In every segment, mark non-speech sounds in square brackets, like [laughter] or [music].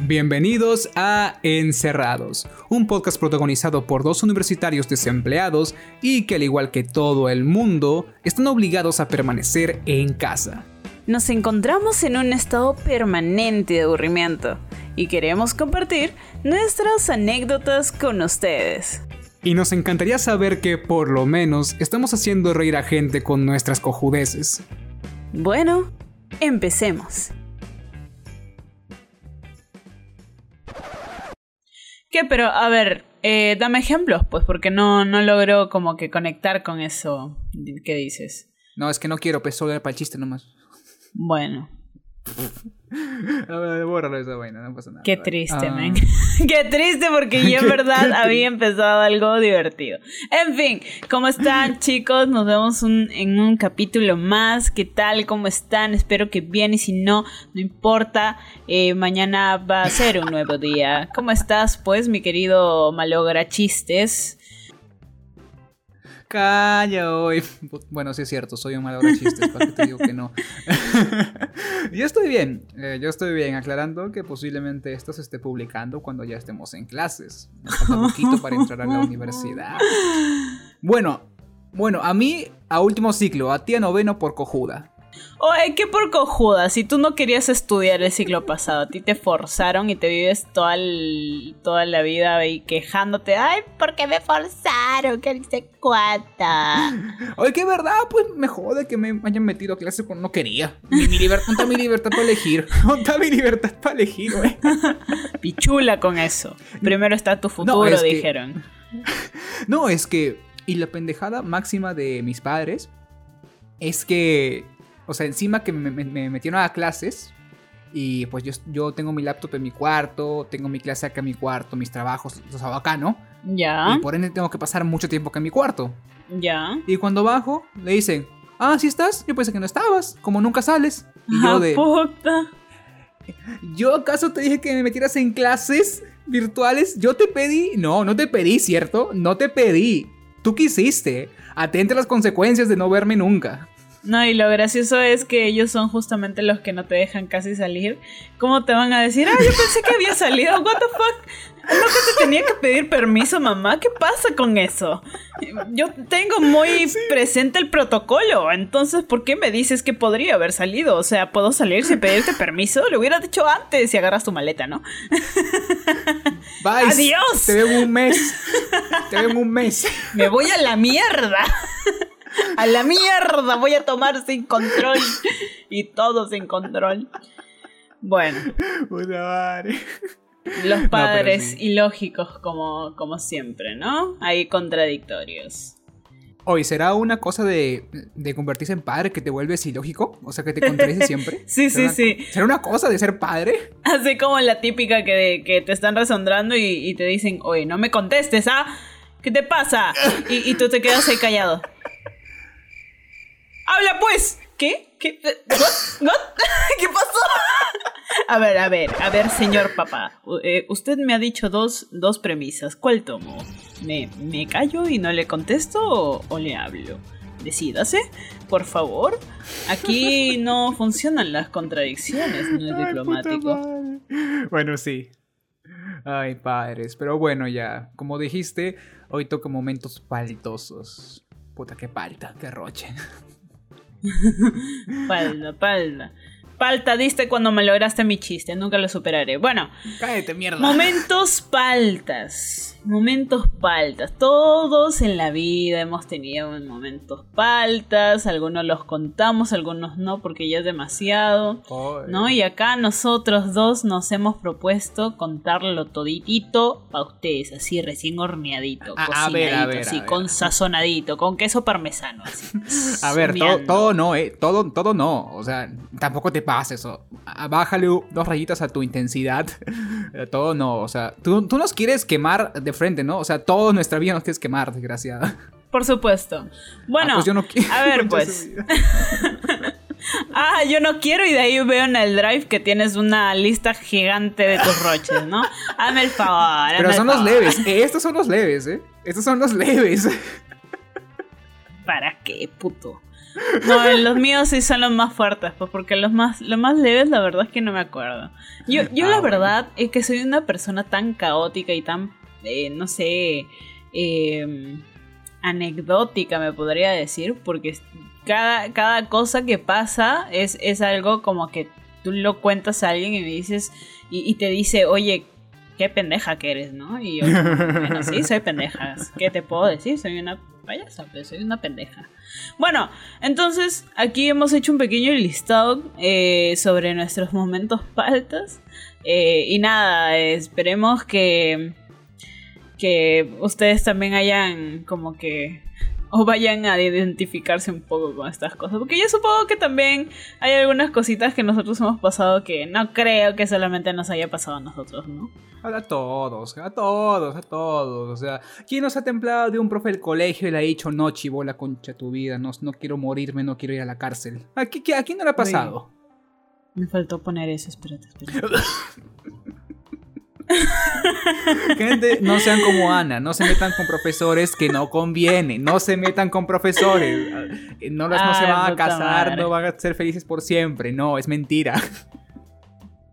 Bienvenidos a Encerrados, un podcast protagonizado por dos universitarios desempleados y que al igual que todo el mundo, están obligados a permanecer en casa. Nos encontramos en un estado permanente de aburrimiento y queremos compartir nuestras anécdotas con ustedes. Y nos encantaría saber que por lo menos estamos haciendo reír a gente con nuestras cojudeces. Bueno, empecemos. ¿Qué? Pero, a ver, eh, dame ejemplos, pues, porque no, no logro como que conectar con eso que dices. No, es que no quiero, pues solo para el chiste nomás. Bueno. [laughs] A ver, bórralo esa vaina, no pasa nada. Qué triste, Ah. man. [laughs] Qué triste porque yo en [laughs] verdad había empezado algo divertido. En fin, ¿cómo están chicos? Nos vemos un- en un capítulo más. ¿Qué tal? ¿Cómo están? Espero que bien y si no, no importa. Eh, mañana va a ser un nuevo día. ¿Cómo estás, pues, mi querido malogra chistes? Calla hoy. Bueno, sí es cierto, soy un mal de chistes, para que te digo que no. [laughs] yo estoy bien, eh, yo estoy bien, aclarando que posiblemente esto se esté publicando cuando ya estemos en clases. Nos falta [laughs] poquito para entrar a la universidad. Bueno, bueno, a mí a último ciclo, a ti a noveno por cojuda. Oye, qué por cojuda. Si tú no querías estudiar el siglo pasado, a ti te forzaron y te vives toda, el- toda la vida ahí quejándote. Ay, ¿por qué me forzaron? Que dice cuata. [laughs] Oye, que verdad, pues me jode que me hayan metido a clase cuando no quería. Mi, mi libertad, ¿dónde está mi libertad para elegir? [laughs] ¿Dónde mi libertad para elegir, güey? [laughs] Pichula con eso. Primero está tu futuro, es que- dijeron. No, es que. Y la pendejada máxima de mis padres es que. O sea, encima que me, me- me metieron a clases. Y pues yo, yo tengo mi laptop en mi cuarto, tengo mi clase acá en mi cuarto, mis trabajos, los hago acá, ¿no? Ya, Y por ende tengo que pasar mucho tiempo acá en mi cuarto. ya. Y cuando bajo, le dicen, ah, ¿sí estás? Yo pensé que no estabas, como nunca sales. Y yo Ah, de, puta. ¿yo acaso te dije que me metieras en clases virtuales? Yo te pedí, no, no te pedí, ¿cierto? No te pedí. Tú quisiste. Atente a las consecuencias de no verme nunca. No, y lo gracioso es que ellos son justamente los que no te dejan casi salir. ¿Cómo te van a decir? Ah, yo pensé que había salido. What the fuck? ¿No que te tenía que pedir permiso, mamá? ¿Qué pasa con eso? Yo tengo muy presente el protocolo. Entonces, ¿por qué me dices que podría haber salido? O sea, ¿puedo salir sin pedirte permiso? Lo hubiera dicho antes si agarras tu maleta, ¿no? Bye. ¡Adiós! Te veo en un mes. Te veo en un mes. Me voy a la mierda. [laughs] A la mierda voy a tomar sin control. Y todo sin control. Bueno, madre. los padres sí. ilógicos como, como siempre, ¿no? Hay contradictorios. Oye, ¿será una cosa de, de convertirse en padre que te vuelves ilógico? O sea, que te contradices siempre. [laughs] Sí, ¿Será sí, una- sí. ¿Será una cosa de ser padre? Así como la típica que, que te están resondrando y, y te dicen, oye, no me contestes, ¿ah? ¿Qué te pasa? Y, y tú te quedas ahí callado. ¡Habla pues! ¿Qué? ¿Qué? ¿What? ¿What? [laughs] ¿Qué pasó? A ver, a ver, a ver, señor papá. Eh, usted me ha dicho dos, dos premisas. ¿Cuál tomo? ¿Me, ¿Me callo y no le contesto o, o le hablo? Decídase, por favor. Aquí [laughs] no funcionan las contradicciones, no es diplomático. Bueno, sí. Ay, padres. Pero bueno, ya. Como dijiste, hoy toca momentos paltosos. Puta, qué palta, qué roche. [laughs] Palda, palda. Palta diste cuando me lograste mi chiste, nunca lo superaré. Bueno, Cállate, mierda. momentos paltas. Momentos paltas. Todos en la vida hemos tenido momentos paltas. Algunos los contamos, algunos no, porque ya es demasiado. ¿No? Y acá nosotros dos nos hemos propuesto contarlo toditito para ustedes, así recién horneadito, A- a cocinadito, ver, a ver, a así, ver. con sazonadito, con queso parmesano, así. [laughs] A ver, todo, todo no, eh. Todo, todo no. O sea, tampoco te pases. o- a- Bájale dos rayitas a tu intensidad. [laughs] Eh, todo no. O sea, tú, tú nos quieres quemar de frente, ¿no? O sea, toda nuestra vida nos quieres quemar, desgraciada. Por supuesto. Bueno, Ah, pues yo no quiero. a ver, [laughs] pues. [laughs] [laughs] Ah, yo no quiero y de ahí veo en el drive que tienes una lista gigante de tus roches, ¿no? Hazme el favor. hazme Pero el son los leves. Eh, estos son los leves, ¿eh? Estos son los leves. ¿Para qué, puto? No, los míos sí son los más fuertes, pues porque los más, los más leves la verdad es que no me acuerdo. Yo, yo Ah, la bueno. verdad es que soy una persona tan caótica y tan, no sé, eh, anecdótica me podría decir, porque cada, cada cosa que pasa es, es algo como que tú lo cuentas a alguien y me dices, y, te dice, oye, qué pendeja que eres, ¿no? Y yo, bueno, sí, soy pendeja. ¿Qué te puedo decir? Soy una payasa, pero soy una pendeja. Bueno, entonces aquí hemos hecho un pequeño listado eh, sobre nuestros momentos paltas. Eh, y nada, esperemos que, que ustedes también hayan como que o vayan a identificarse un poco con estas cosas. Porque yo supongo que también hay algunas cositas que nosotros hemos pasado que no creo que solamente nos haya pasado a nosotros, ¿no? A todos, a todos, a todos. O sea, ¿quién nos ha templado de un profe del colegio y le ha dicho, no, chivo, la concha tu vida, no, no quiero morirme, no quiero ir a la cárcel? ¿A, qui- a quién no le ha pasado? Me faltó poner eso, espérate, espérate. [laughs] [laughs] Gente, no sean como Ana, no se metan con profesores que no conviene, no se metan con profesores. No, las- no se Ay, van a casar, madre. no van a ser felices por siempre, no, es mentira.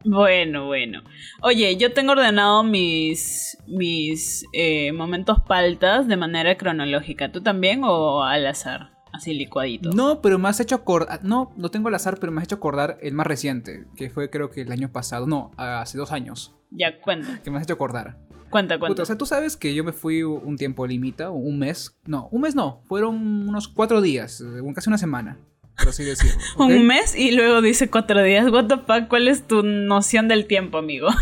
Bueno, bueno. Oye, yo tengo ordenado mis, mis eh, momentos paltas de manera cronológica. ¿Tú también o al azar? Así licuadito. No, pero me has hecho acordar, no, no tengo el azar, pero me has hecho acordar el más reciente, que fue creo que el año pasado, no, hace dos años, Ya, cuenta, que me has hecho acordar. cuenta, Puta, cuenta. o sea, tú sabes que yo me fui un tiempo limita, un mes. No, un mes no, fueron unos cuatro días, eh, casi una semana, por así decirlo. [laughs] Un mes y luego dice cuatro días. What the fuck, ¿cuál es tu noción del tiempo, amigo? [laughs]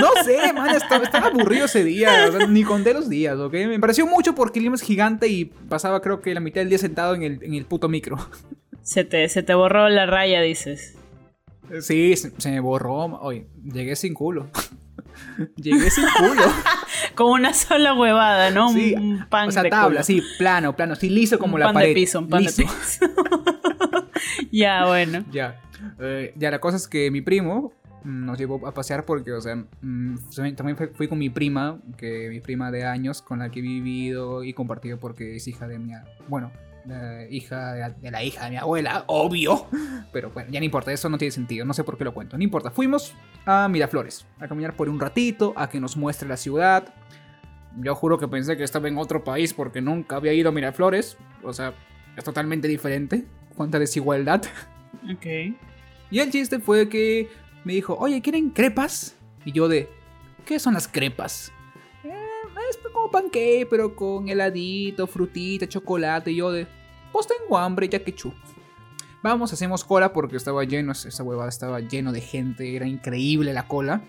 No sé, man, estaba, estaba aburrido ese día, o sea, ni conté los días, ¿ok? Me pareció mucho porque Lima es gigante y pasaba creo que la mitad del día sentado en el, en el puto micro. Se te, se te borró la raya, dices. Sí, se, se me borró, oye, llegué sin culo. [laughs] llegué sin culo. [laughs] Con una sola huevada, ¿no? Un- Sí, un pan o sea, de tabla, culo. sí, plano, plano, sí, liso como un la pan pared. de piso, un pan liso. de piso. [laughs] ya, bueno. Ya. Eh, ya, la cosa es que mi primo nos llevó a pasear porque, o sea, mm, también fui, con mi prima, que mi prima de años, con la que he vivido y compartido porque es hija de mi, bueno, hija de, la- de la hija de mi abuela, obvio. Pero bueno, ya no importa, eso no tiene sentido, no sé por qué lo cuento, no importa. Fuimos a Miraflores, a caminar por un ratito, a que nos muestre la ciudad. Yo juro que pensé que estaba en otro país porque nunca había ido a Miraflores, o sea, es totalmente diferente. Cuánta desigualdad. Ok. Y el chiste fue que me dijo, oye, ¿quieren crepas? Y yo de, ¿qué son las crepas? "Eh, es como pancake, pero con heladito, frutita, chocolate. Y yo de, pues tengo hambre, ya que chu. Vamos, hacemos cola porque estaba lleno, esa huevada estaba lleno de gente, era increíble la cola.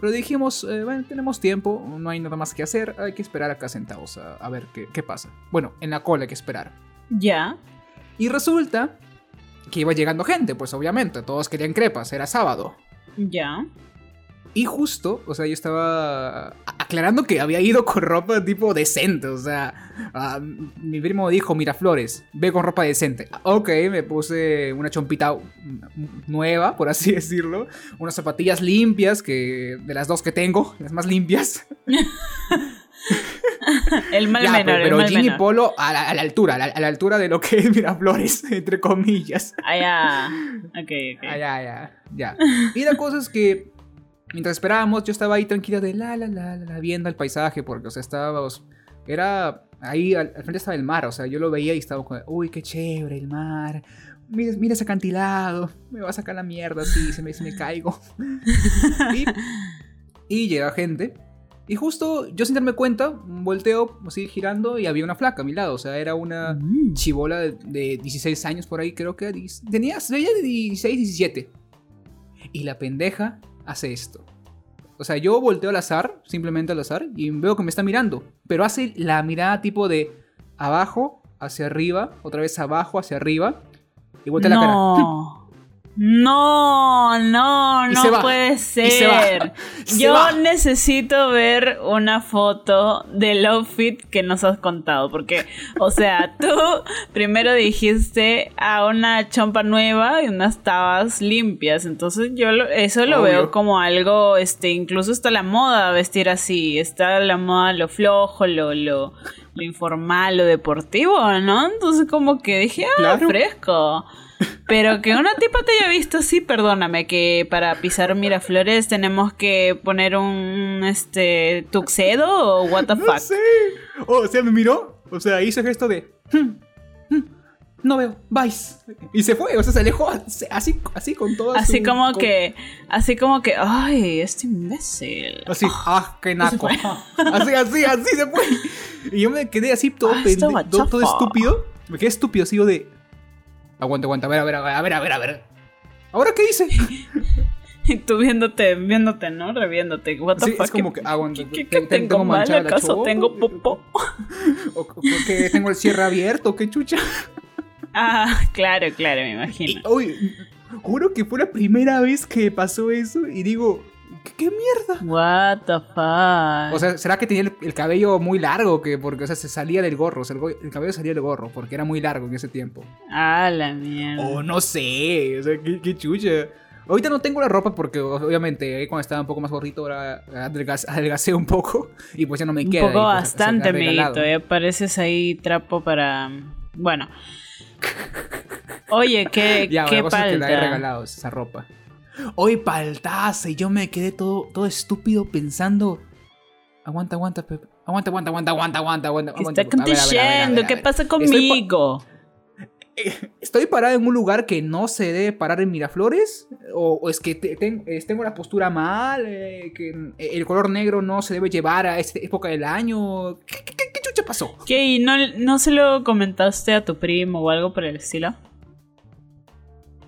Pero dijimos, eh, bueno, tenemos tiempo, no hay nada más que hacer, hay que esperar acá sentados a, a ver qué, qué pasa. Bueno, en la cola hay que esperar. Ya. Y resulta que iba llegando gente, pues obviamente, todos querían crepas, era sábado. Ya. Y justo, o sea, yo estaba aclarando que había ido con ropa tipo decente, o sea, ah, mi primo dijo, Miraflores, ve con ropa decente. Ok, me puse una chompita nueva, por así [laughs] decirlo, unas zapatillas limpias, que de las dos que tengo, las más limpias. [laughs] El mal Ya, menor, pero, pero jean y polo a la, a la altura, a la, a la altura de lo que es Miraflores, [laughs] entre comillas. Ah, ya. Ok, ok. Ah, ya, ya, ya. Y la cosa es que mientras esperábamos, yo estaba ahí tranquila de la, la, la, la, viendo el paisaje, porque, o sea, estábamos. Era. Ahí al, al frente estaba el mar, o sea, yo lo veía y estaba como, uy, qué chévere el mar. Mira, mira ese acantilado, me va a sacar la mierda así, se me, se me caigo. [laughs] y, y llega gente. Y justo yo sin darme cuenta, volteo así girando y había una flaca a mi lado. O sea, era una Mm. chivola de, de 16 años por ahí, creo que tenía, de 16, 17. Y la pendeja hace esto. O sea, yo volteo al azar, simplemente al azar, y veo que me está mirando. Pero hace la mirada tipo de abajo hacia arriba, otra vez abajo hacia arriba, y voltea la cara. No. No, no, Y no se va. puede Y se va. ser. [laughs] Se Yo va. necesito ver una foto del outfit que nos has contado. Porque, o sea, [laughs] tú primero dijiste a una chompa nueva y unas tabas limpias. Entonces yo lo- eso lo Obvio. veo como algo, este, incluso está la moda vestir así. Está la moda lo flojo, lo, lo, lo informal, lo deportivo, ¿no? Entonces como que dije, ah, fresco. Pero que una tipa te haya visto así, perdóname, que para pisar Miraflores tenemos que poner un este tuxedo o what the fuck. Sé. o sea, me miró, o sea, hizo gesto de hmm, hmm, no veo, vais. Y se fue, o sea, se alejó así, así con todo. Así como que, así como que, ay, este imbécil. Así, ah, qué naco. [laughs] así, así, así se fue. Y yo me quedé así todo, ah, todo, estúpido. Me quedé estúpido, así de, Aguanta, aguanta, a ver, a ver, a ver, a ver, a ver. ¿Ahora qué hice? [laughs] y tú viéndote, viéndote, ¿no? Reviéndote. What sí, es como que aguanta. ¿Qué, qué, tengo, tengo mal acaso? ¿Tengo popó? [laughs] ¿O, que tengo el cierre abierto? ¿Qué chucha? [laughs] ah, claro, claro, me imagino. Oye, juro que fue la primera vez que pasó eso y digo, ¿Qué, mierda? What the fuck. O sea, ¿será que tenía el, cabello muy largo? Que porque, o sea, se salía del gorro. O sea, el, cabello salía del gorro porque era muy largo en ese tiempo. Ah, la mierda. Oh, no sé. O sea, qué, chucha. Ahorita no tengo la ropa porque obviamente cuando estaba un poco más gorrito ahora adelgacé un poco [laughs] y pues ya no me queda. Un poco pues, bastante, amiguito. Ya pareces ahí trapo para... Bueno. Oye, qué, [laughs] ya, qué palta. Que la he regalado esa ropa. Hoy paltaza y yo me quedé todo, todo estúpido pensando. Aguanta, aguanta, Pepe. Aguanta, aguanta, aguanta, aguanta, aguanta, aguanta. ¿Qué está aconteciendo? ¿Qué pasa conmigo? [laughs] Estoy, parado en un lugar que no se debe parar en Miraflores. ¿O, es que tengo la postura mal? Eh, ¿Que el color negro no se debe llevar a esta época del año? ¿Qué, chucha pasó? ¿Qué? ¿Y no, no se lo comentaste a tu primo o algo por el estilo?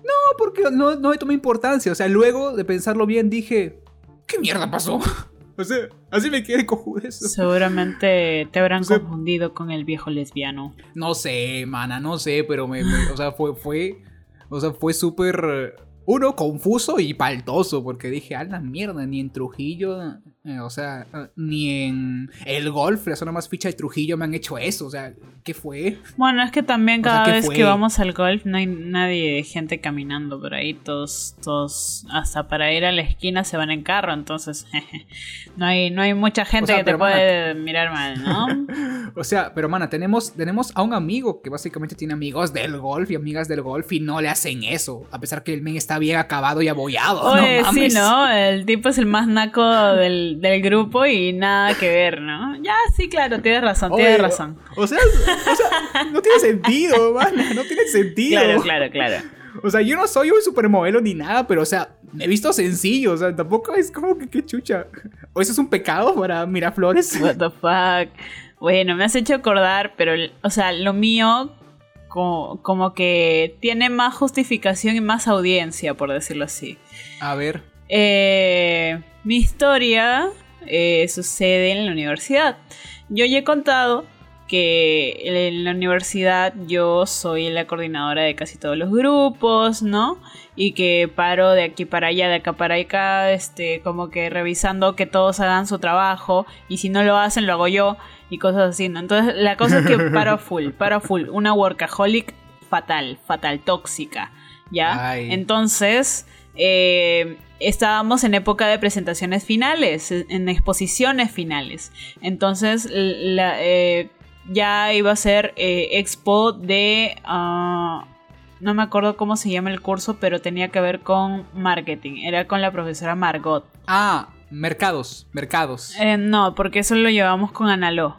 No, porque no, no me tomé importancia. O sea, luego de pensarlo bien dije, ¿qué mierda pasó? [laughs] O sea, así me quedé cojudo eso. Seguramente te habrán confundido con el viejo lesbiano. No sé, mana, no sé, pero me, o sea, fue, fue, o sea, fue súper, uno, confuso y paltoso, porque dije, a la mierda, ni en Trujillo eh, o sea, eh, ni en el golf, la zona más ficha de Trujillo, me han hecho eso. O sea, ¿qué fue? Bueno, es que también cada vez que vamos al golf no hay nadie, gente caminando por ahí. Todos, todos, hasta para ir a la esquina se van en carro. Entonces, [laughs] no hay, no hay mucha gente que te puede mirar mal, ¿no? [laughs] o sea, pero mana, tenemos, tenemos a un amigo que básicamente tiene amigos del golf y amigas del golf y no le hacen eso. A pesar que el men está bien acabado y abollado. Oye, sí, ¿no? El tipo es el más naco del del, grupo y nada que ver, ¿no? Ya, sí, claro, tienes razón, tienes razón. O sea, no tiene sentido, [laughs] man, no tiene sentido. Claro, claro, claro. O sea, yo no soy un supermodelo ni nada, pero o sea, me he visto sencillo, o sea, tampoco es como que qué chucha. O eso es un pecado para Miraflores. What the fuck. Bueno, me has hecho acordar, pero, o sea, lo mío como, como que tiene más justificación y más audiencia, por decirlo así. A ver. Eh mi historia eh, sucede en la universidad. Yo ya he contado que en la universidad yo soy la coordinadora de casi todos los grupos, ¿no? Y que paro de aquí para allá, de acá para acá, este, como que revisando que todos hagan su trabajo y si no lo hacen lo hago yo y cosas así, ¿no? Entonces la cosa es que paro [laughs] full, paro full, una workaholic fatal, fatal, tóxica, ¿ya? Entonces, eh, estábamos en época de presentaciones finales, en exposiciones finales. Entonces eh, ya iba a ser eh, expo de... Ah, no me acuerdo cómo se llama el curso, pero tenía que ver con marketing. Era con la profesora Margot. Ah, mercados, mercados. Eh, no, porque eso lo llevamos con Analó.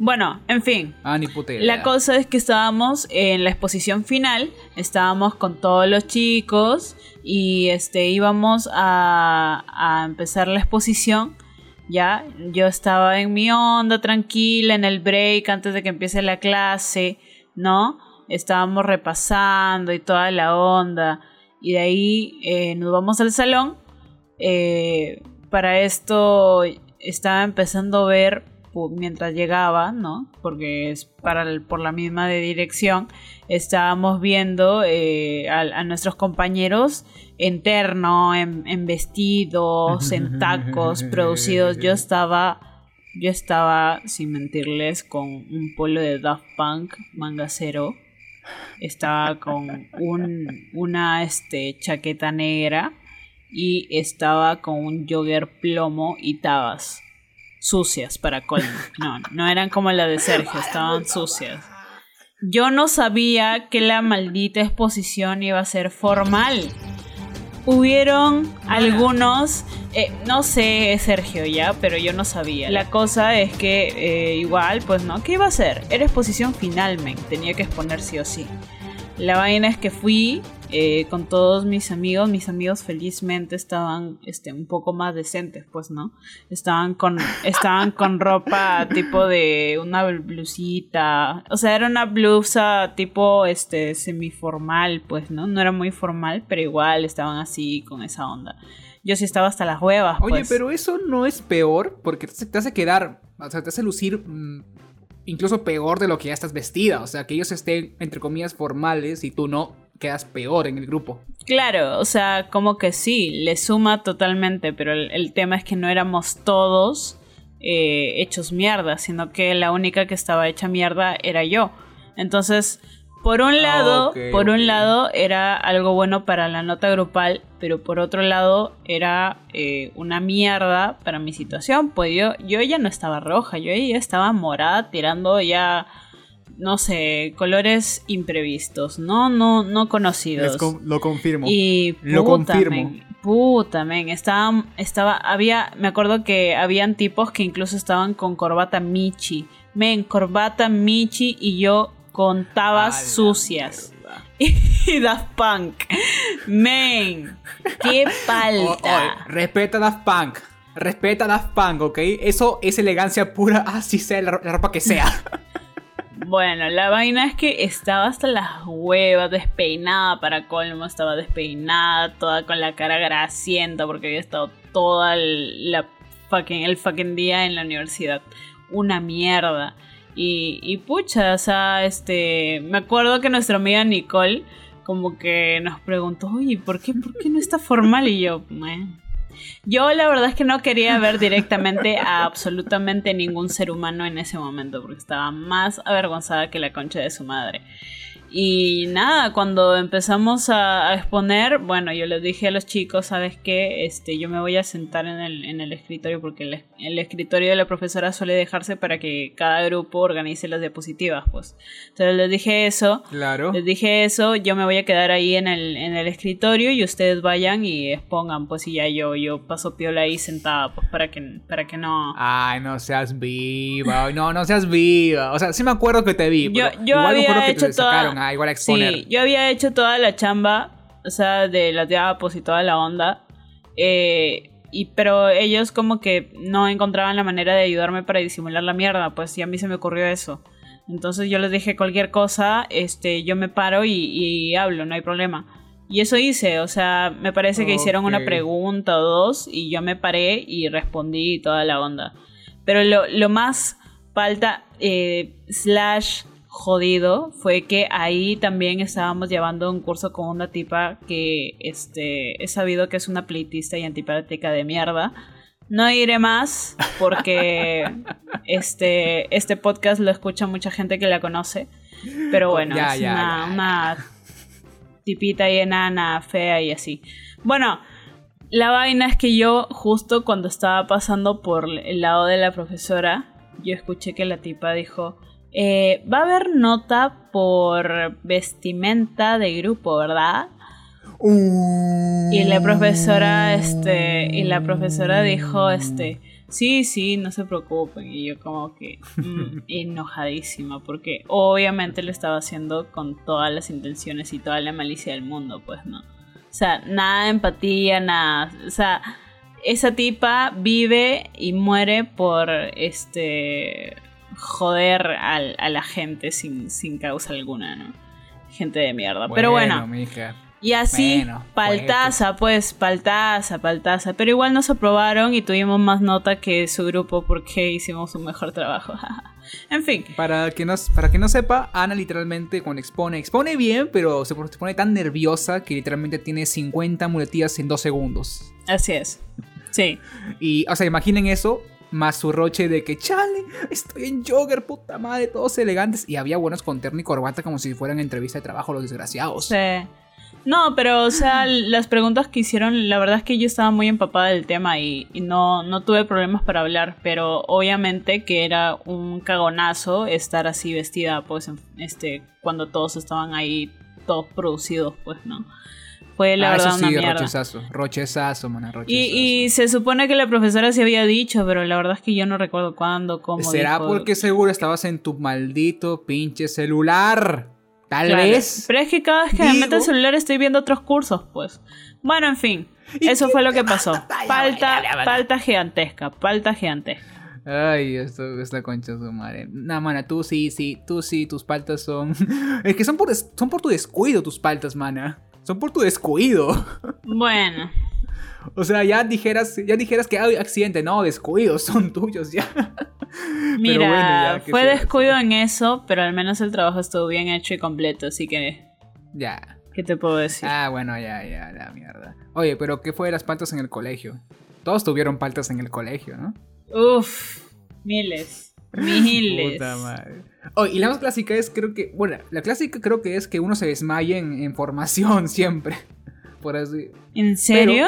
Bueno, en fin. Ah, ni La cosa es que estábamos en la exposición final, estábamos con todos los chicos y este íbamos a, a empezar la exposición. Ya, yo estaba en mi onda tranquila en el break antes de que empiece la clase, ¿no? Estábamos repasando y toda la onda. Y de ahí eh, nos vamos al salón. Eh, para esto estaba empezando a ver mientras llegaba, ¿no? Porque es para por la misma de dirección, estábamos viendo eh, a, nuestros compañeros en terno, en, vestidos, en tacos, producidos. Yo estaba, yo estaba, sin mentirles, con un polo de Daft Punk, manga cero. Estaba con un, una este, chaqueta negra y estaba con un jogger plomo y tabas. sucias para colmo. No, no eran como la de Sergio, estaban sucias. Yo no sabía que la maldita exposición iba a ser formal. Hubieron algunos, eh, no sé Sergio ya, pero yo no sabía. La cosa es que eh, igual, pues no, ¿qué iba a hacer? Era exposición finalmente, tenía que exponer sí o sí. La vaina es que fui eh, con todos mis amigos. Mis amigos felizmente estaban este, un poco más decentes, pues, ¿no? Estaban con, estaban con ropa tipo de una blusita. O sea, era una blusa tipo este, semiformal, pues, ¿no? No era muy formal, pero igual estaban así con esa onda. Yo sí estaba hasta las huevas. Oye, pues. pero eso no es peor porque te hace quedar, o sea, te hace lucir mm, incluso peor de lo que ya estás vestida. O sea, que ellos estén, entre comillas, formales y tú no, quedas peor en el grupo. Claro, o sea, como que sí, le suma totalmente, pero el, tema es que no éramos todos eh, hechos mierda, sino que la única que estaba hecha mierda era yo. Entonces, por un lado, por un lado era algo bueno para la nota grupal, pero por otro lado era eh, una mierda para mi situación, pues yo, yo ya no estaba roja, yo ya estaba morada tirando ya no sé, colores imprevistos, no, no, no conocidos. lo confirmo. Y lo confirmo. puta, men, estaba, estaba, había, me acuerdo que habían tipos que incluso estaban con corbata Michi. Men, corbata Michi y yo contaba sucias. [laughs] y Daft Punk. Men, qué [laughs] falta. respeta Daft Punk. Respeta Daft Punk, ¿ok? Eso es elegancia pura, así sea la, ropa que sea. [laughs] Bueno, la vaina es que estaba hasta las huevas, despeinada para colmo, estaba despeinada, toda con la cara grasienta porque había estado toda el fucking día en la universidad. Una mierda. Y, pucha, o sea, este, me acuerdo que nuestra amiga Nicole como que nos preguntó, oye, ¿por qué, ¿por qué no está formal? Y yo, yo la verdad es que no quería ver directamente a absolutamente ningún ser humano en ese momento, porque estaba más avergonzada que la concha de su madre. Y nada, cuando empezamos a, exponer, bueno, yo les dije a los chicos, ¿sabes qué? Este, yo me voy a sentar en el, en el escritorio porque el, escritorio de la profesora suele dejarse para que cada grupo organice las diapositivas, pues. Entonces les dije eso. Claro. Les dije eso, yo me voy a quedar ahí en el, en el escritorio y ustedes vayan y expongan, pues, y ya yo, yo paso piola ahí sentada, pues, para que, para que no... Ay, no seas viva, no, no seas viva. O sea, sí me acuerdo que te vi. Yo, yo había hecho toda Ah, igual exponer. Sí, yo había hecho toda la chamba, o sea, de la diapos y toda la onda. Eh, y, pero ellos como que no encontraban la manera de ayudarme para disimular la mierda, pues y a mí se me ocurrió eso. Entonces yo les dije cualquier cosa, este, yo me paro y, hablo, no hay problema. Y eso hice, o sea, me parece que hicieron una pregunta o dos y yo me paré y respondí toda la onda. Pero lo, lo más falta, eh, slash jodido fue que ahí también estábamos llevando un curso con una tipa que este, he sabido que es una pleitista y antipática de mierda. No iré más porque [laughs] este, este podcast lo escucha mucha gente que la conoce. Pero bueno, es una, tipita y enana, fea y así. Bueno, la vaina es que yo justo cuando estaba pasando por el lado de la profesora, yo escuché que la tipa dijo, eh, va a haber nota por vestimenta de grupo, ¿verdad? Uh. Y la profesora, este, y la profesora dijo, este, sí, sí, no se preocupen. Y yo como que mm, [laughs] enojadísima, porque obviamente lo estaba haciendo con todas las intenciones y toda la malicia del mundo, pues no. O sea, nada de empatía, nada. O sea, esa tipa vive y muere por este joder a la gente sin, sin causa alguna, ¿no? Gente de mierda. Pero bueno. Y así, paltaza, pues, paltaza, paltaza. Pero igual nos aprobaron y tuvimos más nota que su grupo porque hicimos un mejor trabajo. [laughs] en fin. Para que, no, para que no sepa, Ana literalmente cuando expone, expone bien, pero se pone tan nerviosa que literalmente tiene 50 muletillas en dos segundos. Así es. Sí. Y, o sea, imaginen eso más su roche de que, chale, estoy en jogger, puta madre, todos elegantes. Y había buenos con terno y corbata como si fueran entrevista de trabajo los desgraciados. Sí. No, pero o sea, [laughs] las preguntas que hicieron, la verdad es que yo estaba muy empapada del tema y, y no, no tuve problemas para hablar, pero obviamente que era un cagonazo estar así vestida, pues, en- este, cuando todos estaban ahí, todos producidos, pues, ¿no? Fue la Ah, verdad eso sí, una mierda. rochezazo. Rochezazo, mana, rochezazo. Y, y se supone que la profesora se había dicho, pero la verdad es que yo no recuerdo cuándo, cómo. ¿Será dijo. porque seguro estabas en tu maldito pinche celular? Tal Claro. vez. Pero es que cada vez que me meto el celular estoy viendo otros cursos, pues. Bueno, en fin. ¿Y Eso fue lo que pasó. [laughs] Falta, falta gigantesca, falta gigantesca. Ay, esto es la concha de su madre. Nah, mana, tú sí, sí, tú sí, tus paltas son. [laughs] es que son por, son por tu descuido tus paltas, mana. Son por tu descuido. Bueno, O sea, ya dijeras, ya dijeras que hay accidente. No, descuidos son tuyos ya. mira, bueno, ya, ¿qué fue descuido en eso, pero al menos el trabajo estuvo bien hecho y completo, así que, Ya. ¿qué te puedo decir? Ah, bueno, ya, ya, la mierda. Oye, pero ¿qué fue de las paltas en el colegio? Todos tuvieron paltas en el colegio, ¿no? Uf, miles, miles. Puta madre. Oh, y la más clásica es, creo que. Bueno, la clásica creo que es que uno se desmaye en, en formación [laughs] siempre. Por así. ¿En serio?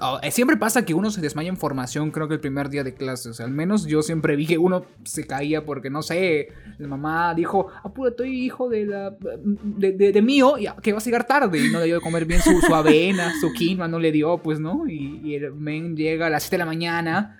Oh, eh, siempre pasa que uno se desmaya en formación, creo que el primer día de clases. Al menos yo siempre vi que uno se caía porque, no sé, la mamá dijo, apúrate, hijo de la de, de- de mío, ya, que va a llegar tarde. Y no le dio de comer bien su, su avena, su quinoa, no le dio, pues, ¿no? Y, y el men llega a las 7 de la mañana,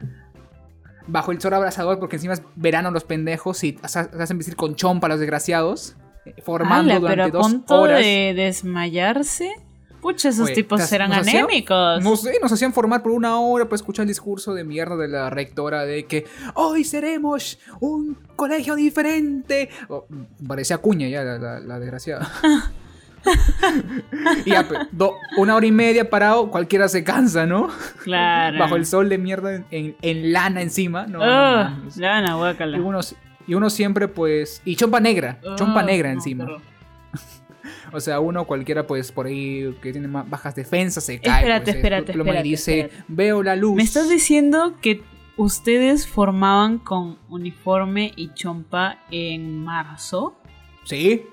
bajo el sol abrasador, porque encima es verano los pendejos y se hacen vestir con chompa los desgraciados, eh, formando Ala, durante pero a dos punto horas. de desmayarse. Pucha, esos Oye, tipos nos- eran nos anémicos. No sé, nos hacían formar por una hora para escuchar el discurso de mierda de la rectora de que hoy seremos un colegio diferente. Oh, parecía cuña ya la, la- la desgraciada. [laughs] [laughs] y ya, do- una hora y media parado, cualquiera se cansa, ¿no? Claro. Bajo el sol de mierda en, en- en lana encima. No, no mames. lana, guácala. y, uno, y uno siempre, pues. Y chompa negra. Chompa negra no, encima. pero- [laughs] O sea, uno cualquiera, pues, por ahí que tiene más bajas defensas se cae. Espérate, pues, espérate, espérate, y dice, espérate. veo la luz. Me estás diciendo que ustedes formaban con uniforme y chompa en marzo? Sí.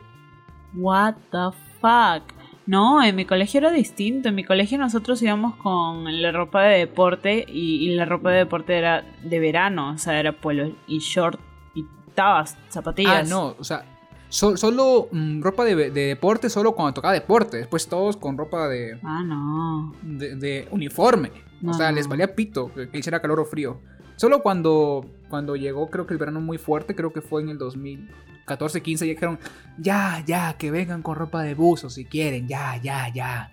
What the fuck? No, en mi colegio era distinto. En mi colegio nosotros íbamos con la ropa de deporte y, y la ropa de deporte era de verano. O sea, era polo y short y tabas, zapatillas. Ah, no, o sea, so- solo mm, ropa de, de deporte, solo cuando tocaba deporte. Después todos con ropa de, Ah, no. de, de uniforme. No, o sea, no. les valía pito que, que hiciera calor o frío. Solo cuando, cuando llegó, creo que el verano muy fuerte, creo que fue en el 2014, 15, ya dijeron, ya, ya, que vengan con ropa de buzo si quieren, ya, ya, ya.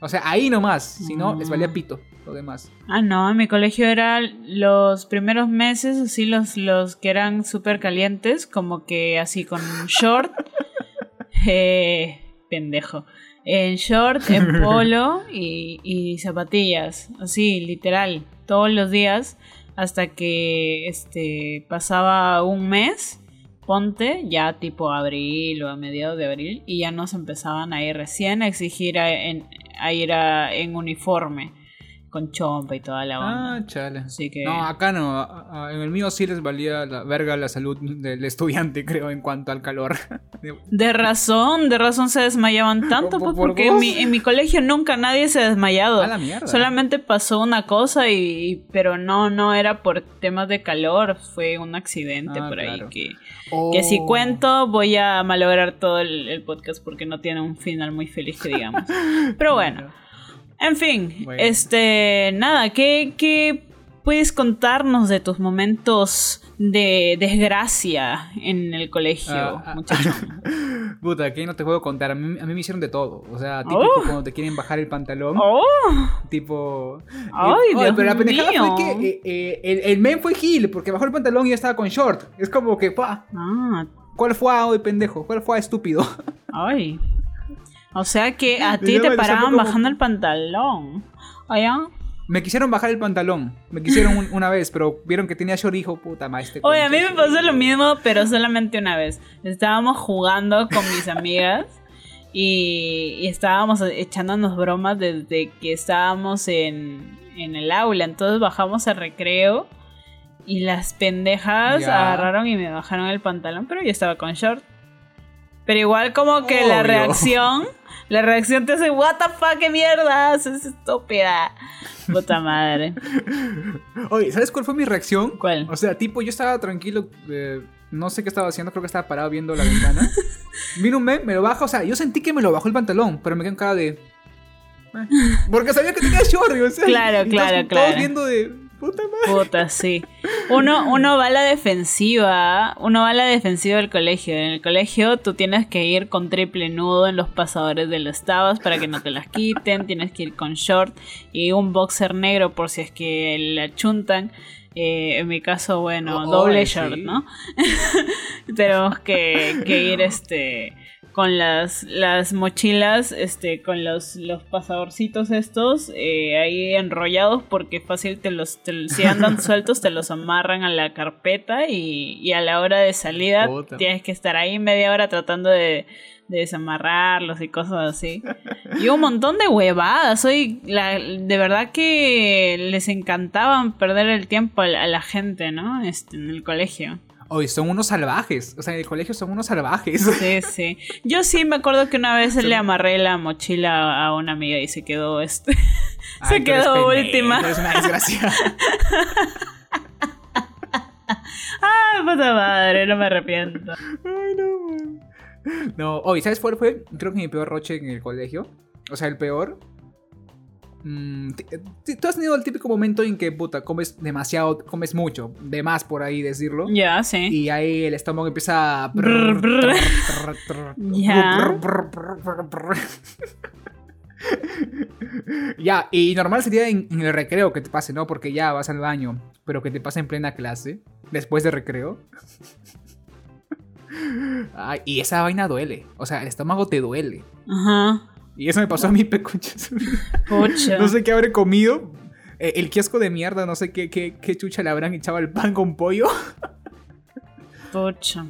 O sea, ahí nomás, si no, les valía Mm. pito lo demás. Ah, no, en mi colegio era los primeros meses, así los, los que eran súper calientes, como que así con short, [laughs] eh, pendejo, en short, en [laughs] polo y, y zapatillas, así, literal, todos los días, hasta que este pasaba un mes, ponte, ya tipo abril o a mediados de abril, y ya nos empezaban a ir recién a exigir a, en- a ir a- en uniforme con chompa y toda la onda. Ah, chale. Así que. No, acá no. En el mío sí les valía la verga la salud del estudiante, [laughs] creo, en cuanto al calor. [laughs] De razón, de razón se desmayaban tanto, ¿Por- pues por porque en mi, en mi colegio nunca nadie se ha desmayado. A la mierda. Solamente pasó una cosa y, y- pero no, no era por temas de calor, fue un accidente Ah, por ahí que, Oh. que si cuento voy a malograr todo el, el podcast porque no tiene un final muy feliz que digamos. [laughs] Pero bueno, en fin, Bueno. este, nada, ¿qué, qué puedes contarnos de tus momentos de desgracia en el colegio, Ah, ah. muchacho? [laughs] Puta, aquí no te puedo contar. A mí, a mí me hicieron de todo. O sea, típico Oh. cuando te quieren bajar el pantalón. ¡Oh! Tipo. Ay, eh, Dios pero la pendejada mío. fue que eh, eh, el, el men fue Gil, porque bajó el pantalón y ya estaba con short. Es como que, pa, Ah, ¿cuál fue hoy, pendejo? ¿Cuál fue estúpido? [laughs] ay. O sea que a ti te paraban como- bajando el pantalón. Oye, Me quisieron bajar el pantalón. Me quisieron un- una vez, pero vieron que tenía short y dijo, puta madre. Este Oye, a mí me pasó lo mismo, pero solamente una vez. Estábamos jugando con mis amigas y, y estábamos echándonos bromas desde que estábamos en, en el aula. Entonces bajamos al recreo y las pendejas Ya. agarraron y me bajaron el pantalón, pero yo estaba con short. Pero igual como que la reacción, [laughs] La reacción te hace, what the fuck, qué mierda, es estúpida. Puta madre. Oye, ¿sabes cuál fue mi reacción? ¿Cuál? O sea, tipo, yo estaba tranquilo, eh, no sé qué estaba haciendo, creo que estaba parado viendo la ventana. [laughs] Vino un men, me lo baja, o sea, yo sentí que me lo bajó el pantalón, pero me quedé en cara de... eh, Porque sabía que tenía short, o sea, Claro, y claro, todos, claro. Todos viendo de... Puta madre. Puta, sí. Uno, uno va a la defensiva, uno va a la defensiva del colegio. En el colegio tú tienes que ir con triple nudo en los pasadores de las tabas para que no te las quiten, tienes que ir con short y un boxer negro por si es que la chuntan. Eh, en mi caso, bueno, Oh, doble short, sí. ¿no? [laughs] Tenemos que, que ir este con las, las mochilas, este, con los, los pasadorcitos estos, eh, ahí enrollados, porque fácil te los, te- si andan [laughs] sueltos, te los amarran a la carpeta y, y a la hora de salida Puta. tienes que estar ahí media hora tratando de, de desamarrarlos y cosas así. Y un montón de huevadas. Soy la, de verdad que les encantaban perder el tiempo a la, a la gente, ¿no? Este, en el colegio. Oye, son unos salvajes. O sea, en el colegio son unos salvajes. Sí, sí. Yo sí me acuerdo que una vez le amarré la mochila a una amiga y se quedó este. Ay, se quedó última. Eres una desgracia. [laughs] Ay, puta madre, no me arrepiento. Ay, no, man. No, oye, ¿sabes cuál fue? Creo que mi peor roche en el colegio. O sea, el peor. Mm, ti- Tú has tenido el típico momento en que, puta, comes demasiado, comes mucho, de más por ahí decirlo. Ya, sí. Y ahí el estómago empieza a... Ya. Ya, y normal sería en, en el recreo que te pase, ¿no? Porque ya vas al baño, pero que te pase en plena clase, después de recreo. [laughs] Ay, y esa vaina duele, o sea, el estómago te duele. Ajá. Y eso me pasó a mí, [laughs] pecuchas. No sé qué habré comido. Eh, el kiosco de mierda, no sé qué, qué, qué chucha le habrán echado al pan con pollo. Pucha.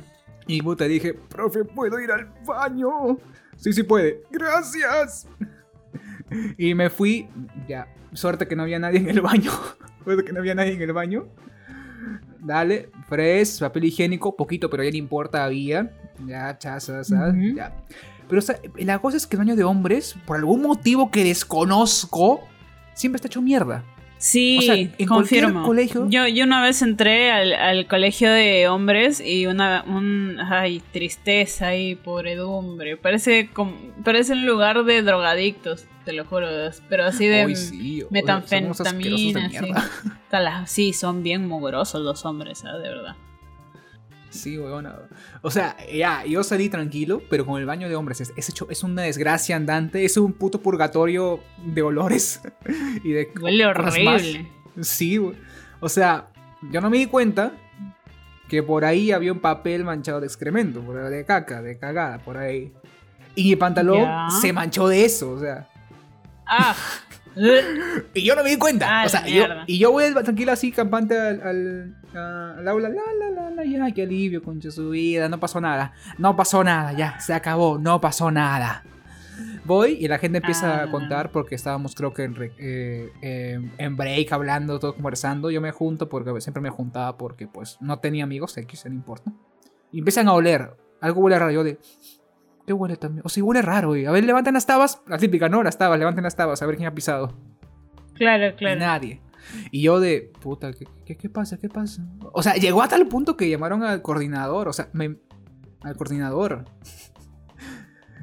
Y puta, dije, profe, ¿puedo ir al baño? Sí, sí puede. Gracias. Y me fui, ya, suerte que no había nadie en el baño. [laughs] Suerte que no había nadie en el baño. Dale, fres, papel higiénico, poquito, pero ya no importa, había. Ya, Ujú. ya. Pero o sea, la cosa es que el baño de hombres, por algún motivo que desconozco, siempre está hecho mierda. Sí, O sea, en cualquier confirmo. colegio- Yo, yo una vez entré al, al colegio de hombres y una un ay, tristeza y pobredumbre. Parece parece un lugar de drogadictos, te lo juro, pero así de Ay, sí, metanfetamina, de sí. sí, son bien mugrosos los hombres, ¿ah? de verdad. Sí, weona. O sea, ya, yo salí tranquilo, pero con el baño de hombres es, es hecho, es una desgracia andante, es un puto purgatorio de olores [laughs] y de Huele más. horrible. Sí, güey. O sea, yo no me di cuenta que por ahí había un papel manchado de excremento, de caca, de cagada, por ahí. Y mi pantalón se manchó de eso, o sea. Ah. [laughs] Y yo no me di cuenta. Ah, o sea, yo, y yo voy tranquila así, campante al, al, a- al aula. La, la, la, la, ya, qué alivio, concha su vida. No pasó nada. No pasó nada, ya, se acabó. No pasó nada. Voy y la gente empieza Ah. a contar porque estábamos, creo que en, eh, eh, en break, hablando, todo conversando. Yo me junto porque siempre me juntaba porque, pues, no tenía amigos, X, no importa. Y empiezan a oler. Algo huele raro. Yo de. ¿Qué huele también? O sea, huele raro, güey. A ver, levanten las tabas. La típica, ¿no? Las tabas, levanten las tabas, a ver quién ha pisado. Claro, claro. nadie. Y yo de, puta, ¿qué, qué, qué pasa? ¿Qué pasa? O sea, llegó a tal punto que llamaron al coordinador, o sea, me- al coordinador.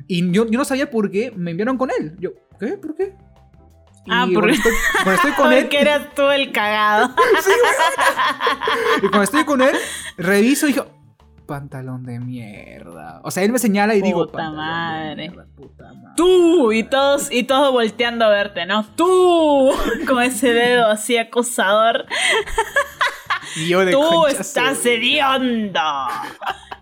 Y yo, yo no sabía por qué me enviaron con él. Yo, ¿qué? ¿Por qué? Ah, y por- cuando estoy, cuando estoy [laughs] con él, Porque eras tú el cagado. [laughs] y cuando estoy con él, reviso y digo, pantalón de mierda. O sea, él me señala y digo, Puta pantalón de madre. mierda, puta madre. Tú y todos y todos volteando a verte, ¿no? Tú [laughs] con ese dedo así acusador. [laughs] Y yo de Tú estás hediondo. [laughs]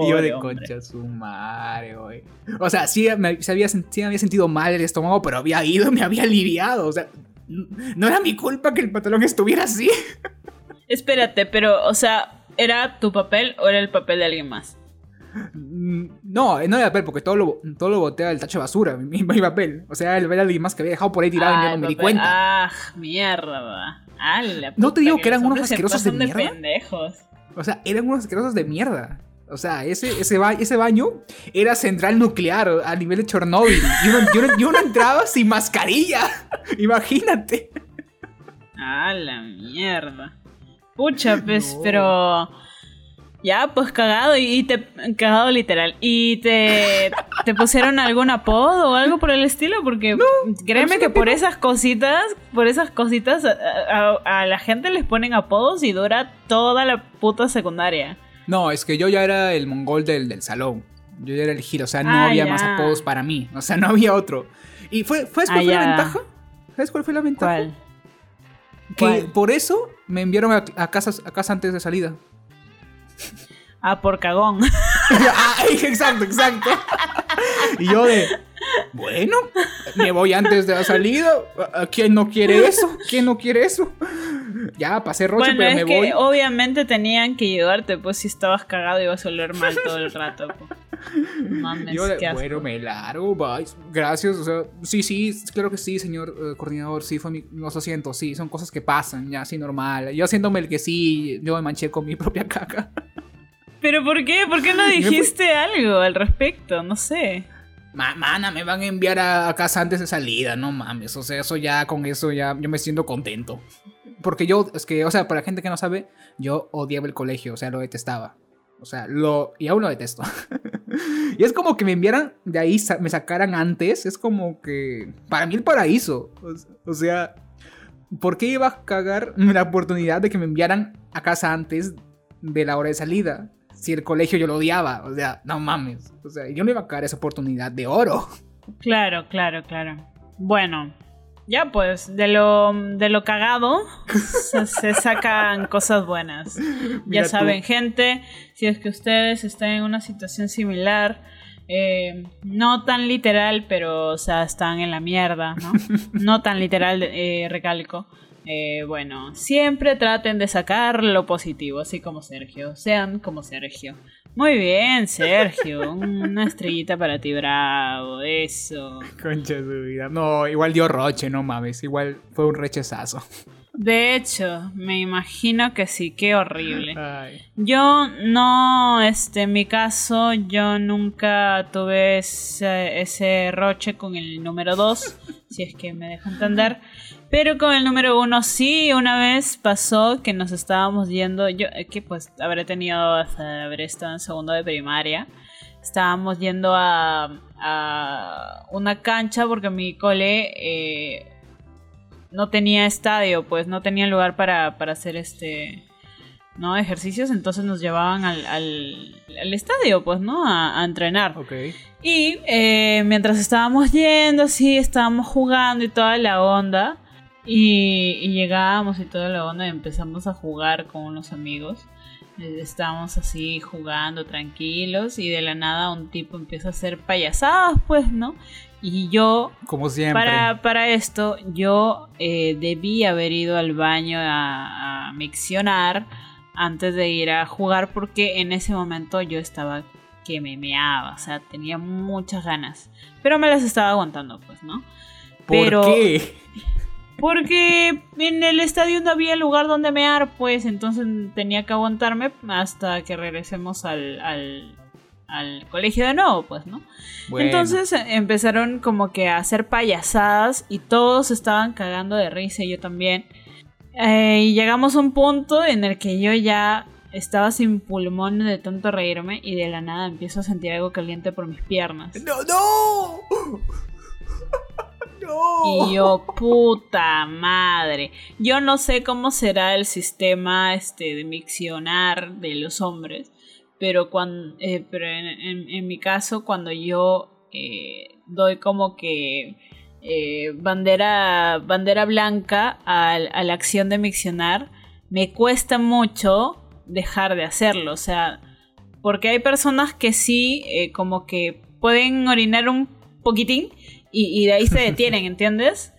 Y yo de hombre. concha su madre, güey. O sea, sí me, se había, sí me había sentido mal el estómago, pero había ido, me había aliviado. O sea, no era mi culpa que el pantalón estuviera así. Espérate, pero, o sea, ¿era tu papel o era el papel de alguien más? Mm, No, no era papel, porque todo lo, todo lo boté al tacho de basura, [laughs] mi, mi papel. O sea, el ver a alguien más que había dejado por ahí tirado y Ah, yo no me di cuenta. Ah, mierda. Ah, la No te digo que que eran unos asquerosos de mierda. pendejos. O sea, eran unos asquerosos de mierda. O sea, ese, ese, ese baño era central nuclear a nivel de Chernóbil. Y uno, entraba sin mascarilla. [laughs] Imagínate. Ah, la mierda. Pucha, [laughs] pues, pero. Ya, pues cagado y te. Cagado literal. ¿Y te, te pusieron algún apodo o algo por el estilo? Porque créeme que por esas cositas, por esas cositas, a, la gente les ponen apodos y dura toda la puta secundaria. No, es que yo ya era el mongol del, del salón. Yo ya era el giro, o sea, no ah, había más apodos para mí. O sea, no había otro. ¿Y fue, fue, cuál ah, fue la ventaja? ¿Sabes cuál fue la ventaja? ¿Cuál? Que por eso me enviaron a, casa, a casa antes de salida. Ah, por cagón. [laughs] ah, [laughs] exacto, exacto. [laughs] y yo de, bueno, me voy antes de la salida. ¿Quién no quiere eso? ¿Quién no quiere eso? Ya, pasé roche, pero es me que voy. Obviamente tenían que llevarte, pues si estabas cagado ibas a oler mal todo el rato. Mames, Yo, bueno, me largo, bye. Gracias, o sea, sí, sí, claro que sí, señor eh, coordinador, sí, fue mi, los asientos, sí, son cosas que pasan, ya, así normal. Yo haciéndome el que sí, yo me manché con mi [laughs] propia caca. ¿Pero por qué? ¿Por qué no dijiste algo al respecto? No sé. Mana, me van a enviar a, casa antes de salida, no mames. O sea, eso ya, con eso ya, yo me siento contento. Porque yo, es que, o sea, para gente que no sabe, yo odiaba el colegio, o sea, lo detestaba. O sea, lo. Y aún lo detesto. [laughs] y es como que me enviaran de ahí, me sacaran antes. Es como que. Para mí el paraíso. O sea, ¿por qué iba a cagar la oportunidad de que me enviaran a casa antes de la hora de salida? Si el colegio yo lo odiaba. O sea, no mames. O sea, yo no iba a caer esa oportunidad de oro. Claro, claro, claro. Bueno, ya pues, de lo, de lo cagado se, sacan [laughs] cosas buenas. ya saben, gente, si es que ustedes están en una situación similar, eh, no tan literal, pero o sea, están en la mierda, ¿no? [laughs] No tan literal, eh, recalco. Eh, bueno, siempre traten de sacar lo positivo, así como Sergio. Sean como Sergio. Muy bien, Sergio. [laughs] Una estrellita para ti, bravo. Eso. Concha de vida. No, igual dio roche, no mames. Igual fue un rechazazo. De hecho, me imagino que sí, qué horrible. Yo no, este, en mi caso, yo nunca tuve ese, ese roche con el número 2, si es que me dejo entender. Pero con el número 1 sí, una vez pasó que nos estábamos yendo, yo, eh, que pues habré tenido haber estado en segundo de primaria, estábamos yendo a, a una cancha porque mi cole... Eh, no tenía estadio, pues no tenía lugar para, hacer este, ¿no? Ejercicios, entonces nos llevaban al, al, estadio, pues, ¿no? A, entrenar. Y eh, mientras estábamos yendo, así, estábamos jugando y toda la onda. Y, y llegábamos y toda la onda y empezamos a jugar con unos amigos. Eh, estábamos así jugando tranquilos y de la nada un tipo empieza a hacer payasadas, pues, ¿no? Y yo, como siempre, para, para esto, yo eh, debí haber ido al baño a, miccionar antes de ir a jugar porque en ese momento yo estaba que me meaba, o sea, tenía muchas ganas, pero me las estaba aguantando, pues, ¿no? ¿Por qué? [laughs] Porque en el estadio no había lugar donde mear, pues entonces tenía que aguantarme hasta que regresemos al, al colegio de nuevo, pues, ¿no? Entonces eh, empezaron como que a hacer payasadas y todos estaban cagando de risa y yo también. Eh, y llegamos a un punto en el que yo ya estaba sin pulmón de tanto reírme y de la nada empiezo a sentir algo caliente por mis piernas. ¡No, no! ¡No! Y yo, [laughs] puta madre. Yo no sé cómo será el sistema este, de miccionar de los hombres pero, cuando, eh, pero en, mi caso, cuando yo eh, doy como que eh, bandera, bandera blanca a, la acción de miccionar, me cuesta mucho dejar de hacerlo. O sea, porque hay personas que sí, como que pueden orinar un poquitín y, y de ahí se detienen, ¿entiendes?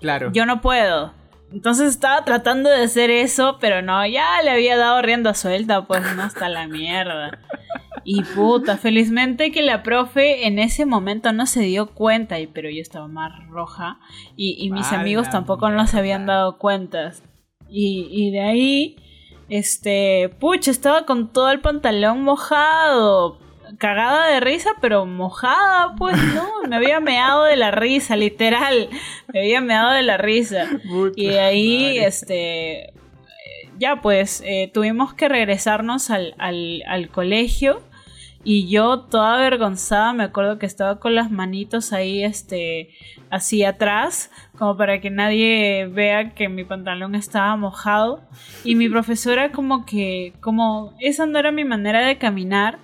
Claro. Yo no puedo. Entonces estaba tratando de hacer eso, pero no, ya le había dado rienda suelta, pues no hasta la mierda. Y puta, felizmente que la profe en ese momento no se dio cuenta, y, pero yo estaba más roja y, mis amigos tampoco no se habían dado cuenta. Y, y de ahí este, pucha, estaba con todo el pantalón mojado. Cagada de risa, pero mojada, pues, ¿no? Me había meado de la risa, literal. Me había meado de la risa. y de ahí, este, ya pues, eh, tuvimos que regresarnos al, al, al colegio. Y yo, toda avergonzada, me acuerdo que estaba con las manitos ahí, este, así atrás, como para que nadie vea que mi pantalón estaba mojado. Y mi profesora como que, como esa no era mi manera de caminar,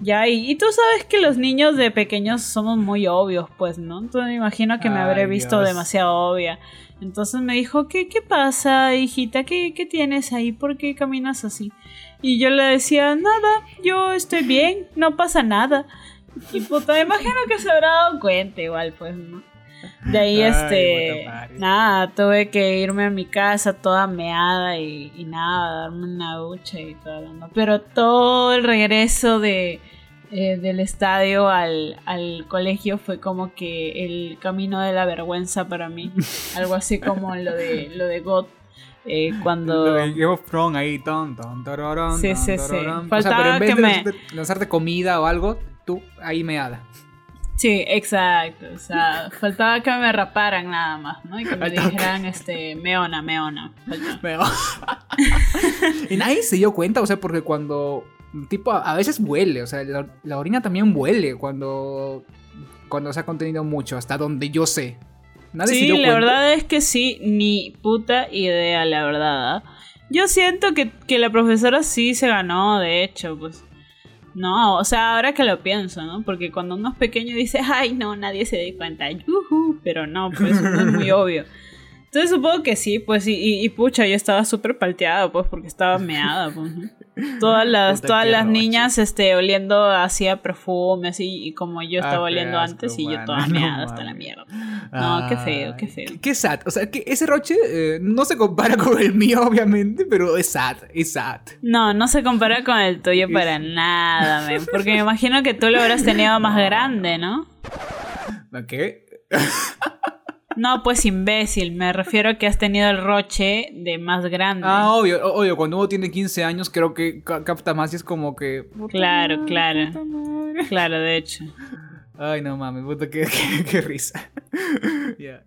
ya, y, y tú sabes que los niños de pequeños somos muy obvios, pues, ¿no? Entonces me imagino que me habré visto Dios. demasiado obvia. Entonces me dijo, ¿qué, qué pasa, hijita? ¿Qué, ¿Qué tienes ahí? ¿Por qué caminas así? Y yo le decía, nada, yo estoy bien, no pasa nada. Y puta, me imagino que se habrá dado cuenta igual, pues, ¿no? De ahí, Ay, este, nada, tuve que irme a mi casa toda meada y, y nada, darme una ducha y todo, ¿no? Pero todo el regreso de, eh, del estadio al, al colegio fue como que el camino de la vergüenza para mí. [laughs] Algo así como lo de, lo de God. eh, cuando... Of Thrones ahí, ton, ton, tororón, Sí, sí, sí. tororón. Faltaba o sea, pero en vez que de me- lanzarte comida o algo, tú ahí meada. Sí, exacto. O sea, faltaba que me raparan nada más, ¿no? Y que me dijeran, este, meona, meona. Faltaba. Meo. [laughs] y nadie se dio cuenta, o sea, porque cuando. Tipo, a veces huele, o sea, la, la orina también huele cuando. Cuando se ha contenido mucho, hasta donde yo sé. Nadie se Sí, dio la cuenta. verdad es que sí, ni puta idea, la verdad. ¿ah? Yo siento que, que la profesora sí se ganó, de hecho, pues. No, o sea, ahora que lo pienso, ¿no? Porque cuando uno es pequeño dice, ay, no, nadie se da cuenta, yujú", pero no, pues no es muy obvio. Entonces supongo que sí, pues, y, y, pucha, yo estaba súper palteada, pues, porque estaba meada, pues. [laughs] Todas las, todas las niñas, este, oliendo hacía perfume, así, y como yo Ah, estaba oliendo asco, antes, y yo toda [laughs] no meada hasta la mierda. No, qué feo, qué feo. Qué, qué sad. O sea, que ese roche eh, no se compara [laughs] con el mío, obviamente, pero es sad, es sad. No, no se compara con el tuyo para nada, men, porque me imagino que tú lo habrás tenido más grande, ¿no? ¿Qué? No, pues imbécil, me refiero a que has tenido el roche de más grande. Ah, obvio, obvio, cuando uno tiene 15 años, creo que ca- capta más y es como que. Claro, madre, claro. [laughs] Claro, de hecho. Ay, no mames, puta, qué, qué, qué risa. [laughs] Ya.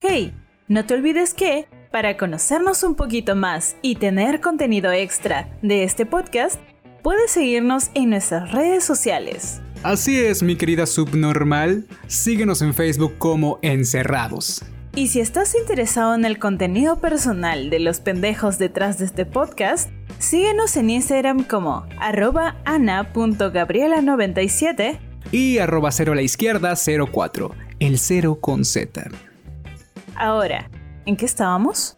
Hey, no te olvides que, para conocernos un poquito más y tener contenido extra de este podcast, puedes seguirnos en nuestras redes sociales. Así es, mi querida subnormal. Síguenos en Facebook como Encerrados. Y si estás interesado en el contenido personal de los pendejos detrás de este podcast, síguenos en Instagram como arroba ana.gabriela97 Y arroba cero a la izquierda 04. El cero con Z. Ahora, ¿en qué estábamos?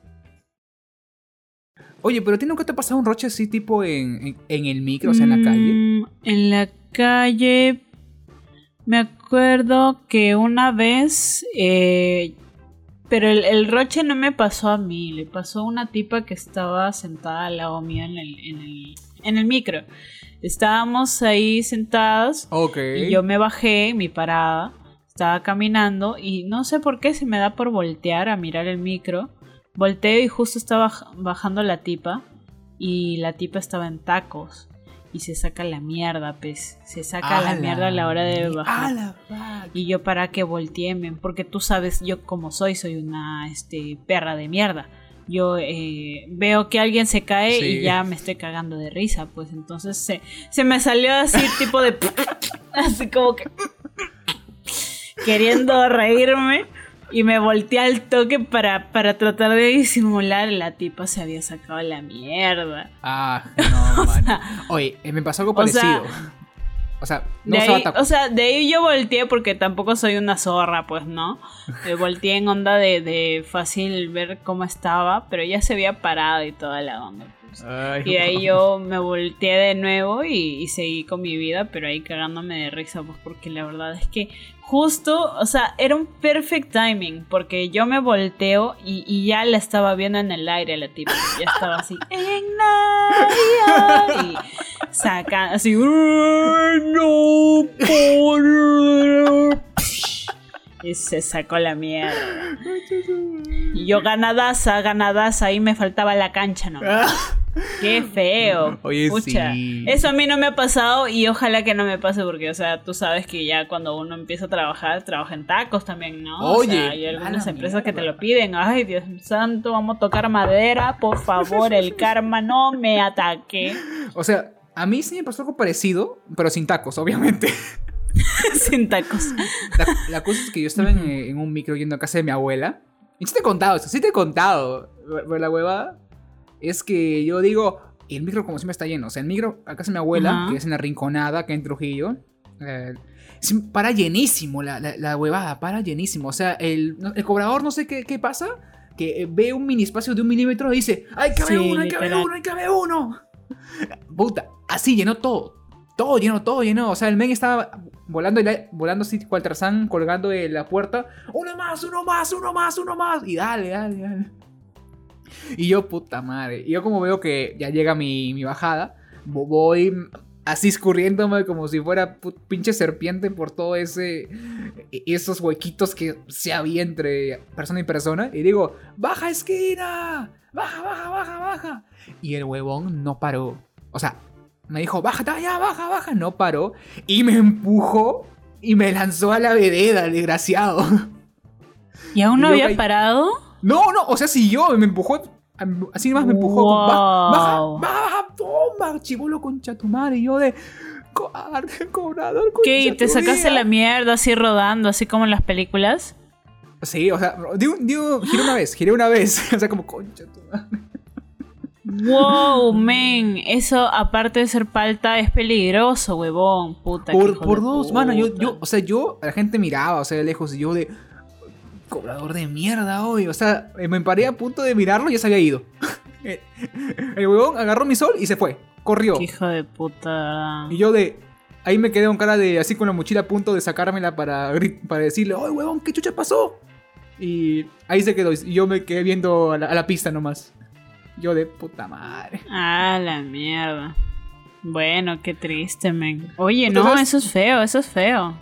Oye, pero ¿a ti nunca te ha pasado un roche así tipo en, en, en el micro, o sea, en la calle? Mm, En la calle. Me acuerdo que una vez. eh, pero el, el roche no me pasó a mí, le pasó a una tipa que estaba sentada al lado mío en el, en el, en el micro. Estábamos ahí sentadas Ok. y yo me bajé mi parada, estaba caminando y no sé por qué se me da por voltear a mirar el micro. Volteo y justo estaba baj- bajando la tipa y la tipa estaba en tacos y se saca la mierda, pues. Se saca la mierda a la hora de bajar. Y yo para que volteé, men, porque tú sabes, yo como soy, soy una este, perra de mierda. Yo eh, veo que alguien se cae Sí. y ya me estoy cagando de risa, pues entonces se, se me salió así [laughs] tipo de... [laughs] así como que... [laughs] queriendo reírme y me volteé al toque para, para tratar de disimular. La tipa se había sacado la mierda. Ah, [laughs] no, mano. Oye, eh, me pasó algo o sea, parecido. O sea, no de ahí, o sea, de ahí yo volteé porque tampoco soy una zorra, pues, ¿no? Me [laughs] volteé en onda de, de fácil ver cómo estaba, pero ya se había parado y toda la onda. Ay, Y de ahí yo me volteé de nuevo y, y seguí con mi vida, pero ahí cagándome de risa, pues porque la verdad es que justo, o sea, era un perfect timing, porque yo me volteo y, y ya la estaba viendo en el aire la tipa, ya estaba así, [laughs] en Navidad", y saca así, "Ay, no puedo". Y se sacó la mierda. Y yo ganadaza, ganadaza, ahí me faltaba la cancha, ¿no? [laughs] Qué feo. Oye, Pucha. sí. Eso a mí no me ha pasado y ojalá que no me pase porque, o sea, tú sabes que ya cuando uno empieza a trabajar, trabaja en tacos también, ¿no? O Oye, sea, hay algunas empresas que te lo piden. Ay, Dios santo, vamos a tocar madera, por favor, el [laughs] karma no me ataque. O sea, a mí sí me pasó algo parecido, pero sin tacos, obviamente. [laughs] Sin tacos. La, la cosa es que yo estaba en, en un micro yendo a casa de mi abuela. Y sí te he contado esto, sí te he contado. Pero la huevada es que yo digo, el micro como si me está lleno. O sea, el micro a casa de mi abuela, Ajá. que es en la Rinconada, acá en Trujillo, eh, para llenísimo la, la, la huevada, para llenísimo. O sea, el, el cobrador no sé qué, qué pasa, que eh, ve un mini espacio de un milímetro y dice, ¡hay que haber Sí, uno, hay que literal. uno, hay que haber uno! Puta, así llenó todo. Todo llenó, todo llenó. O sea, el men estaba volando, el volando así cual Tarzán, colgando de la puerta. Uno más, uno más, uno más, uno más. Y dale, dale, dale. Y yo, puta madre. Y yo como veo que ya llega mi, mi bajada, vo- voy así escurriéndome como si fuera pinche serpiente por todo ese... e- Esos huequitos que se había entre persona y persona. Y digo, baja esquina. Baja, baja, baja, baja. Y el huevón no paró. O sea, me dijo, baja, ya, baja, baja. No paró. Y me empujó y me lanzó a la vereda, el desgraciado. ¿Y aún no Y había caí- parado? No, no, o sea, siguió, me empujó. Así nomás me empujó. Wow. Baja, baja, baja, toma, chivolo concha tu madre. Y yo de. Cobarde, cobrador, concha ¿Qué? ¿Y ¿Te sacaste vida". la mierda así rodando, así como en las películas? Sí, o sea, digo, digo, giré una vez, giré una vez. [laughs] O sea, como concha tu madre. Wow, men, eso aparte de ser palta es peligroso, huevón, puta. Por, por dos, mano, yo, puta. yo, o sea, yo, la gente miraba, o sea, de lejos, y yo de. Cobrador de mierda hoy. O sea, eh, me paré a punto de mirarlo y ya se había ido. [laughs] El el huevón agarró mi sol y se fue. Corrió. Hijo de puta. Y yo de. Ahí me quedé con cara de. Así con la mochila a punto de sacármela para, para decirle: ¡Oye, huevón, qué chucha pasó! Y ahí se quedó. Y yo me quedé viendo a la, a la pista nomás. Yo de puta madre. Ah, la mierda. Bueno, qué triste, men. Oye, ¿Tú no, sabes? eso es feo, eso es feo.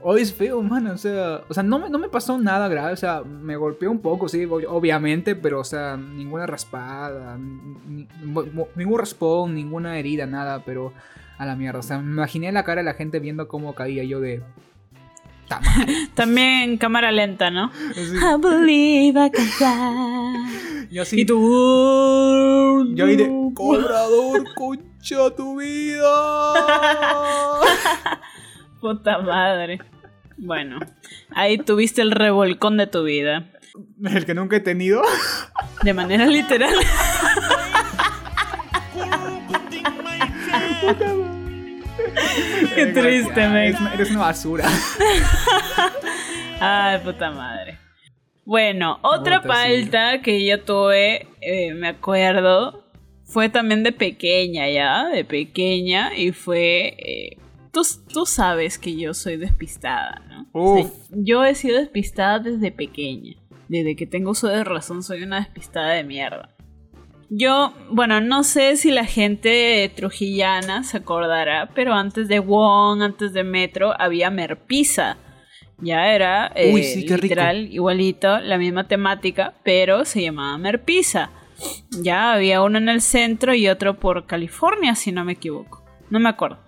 Hoy es feo, mano. O sea, o sea no, me, no me pasó nada grave. O sea, me golpeó un poco, sí, ob- obviamente. Pero, o sea, ninguna raspada. ni- ni- ningún raspón, ninguna herida, nada. Pero a la mierda. O sea, me imaginé la cara de la gente viendo cómo caía yo de. "Ta madre". También en cámara lenta, ¿no? Así. I believe I can fly. Y así. Y tú. Yo ahí de cobrador, concha tu vida. [laughs] Puta madre. Bueno, ahí tuviste el revolcón de tu vida. El que nunca he tenido. De manera literal. [laughs] [laughs] [laughs] Qué triste, men. Eres, una basura. [laughs] Ay, puta madre. Bueno, otra Puta, sí. falta que yo tuve, eh, me acuerdo, fue también de pequeña, ¿ya? De pequeña y fue... eh, tú, tú sabes que yo soy despistada, ¿no? O sea, Uf. yo he sido despistada desde pequeña. Desde que tengo uso de razón soy una despistada de mierda. Yo, bueno, no sé si la gente trujillana se acordará, pero antes de Wong, antes de Metro, había Merpisa. Ya era eh, Uy, sí, qué rico. literal, igualito, la misma temática, pero se llamaba Merpisa. Ya había uno en el centro y otro por California, si no me equivoco. No me acuerdo.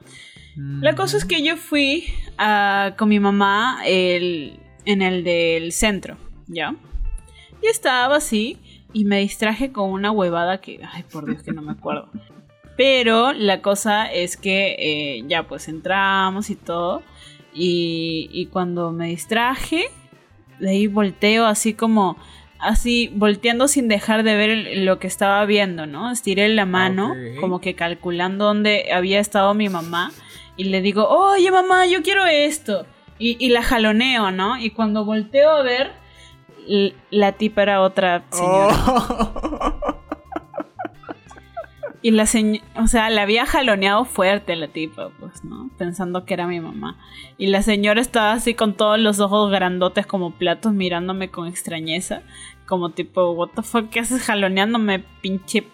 La cosa es que yo fui a- con mi mamá el- en el del centro, ¿ya? Y estaba así y me distraje con una huevada que, ay, por Dios que no me acuerdo. Pero la cosa es que eh, ya pues entramos y todo. Y, y cuando me distraje, de ahí volteo así como, así volteando sin dejar de ver el- lo que estaba viendo, ¿no? Estiré la mano, Ok. como que calculando dónde había estado mi mamá. Y le digo, oye mamá, yo quiero esto. Y, y la jaloneo, ¿no? Y cuando volteo a ver, la tipa era otra señora. Oh. Y la señora, o sea, la había jaloneado fuerte la tipa, pues, ¿no? Pensando que era mi mamá. Y la señora estaba así con todos los ojos grandotes como platos mirándome con extrañeza. Como tipo, what the fuck, ¿qué haces jaloneándome, pinche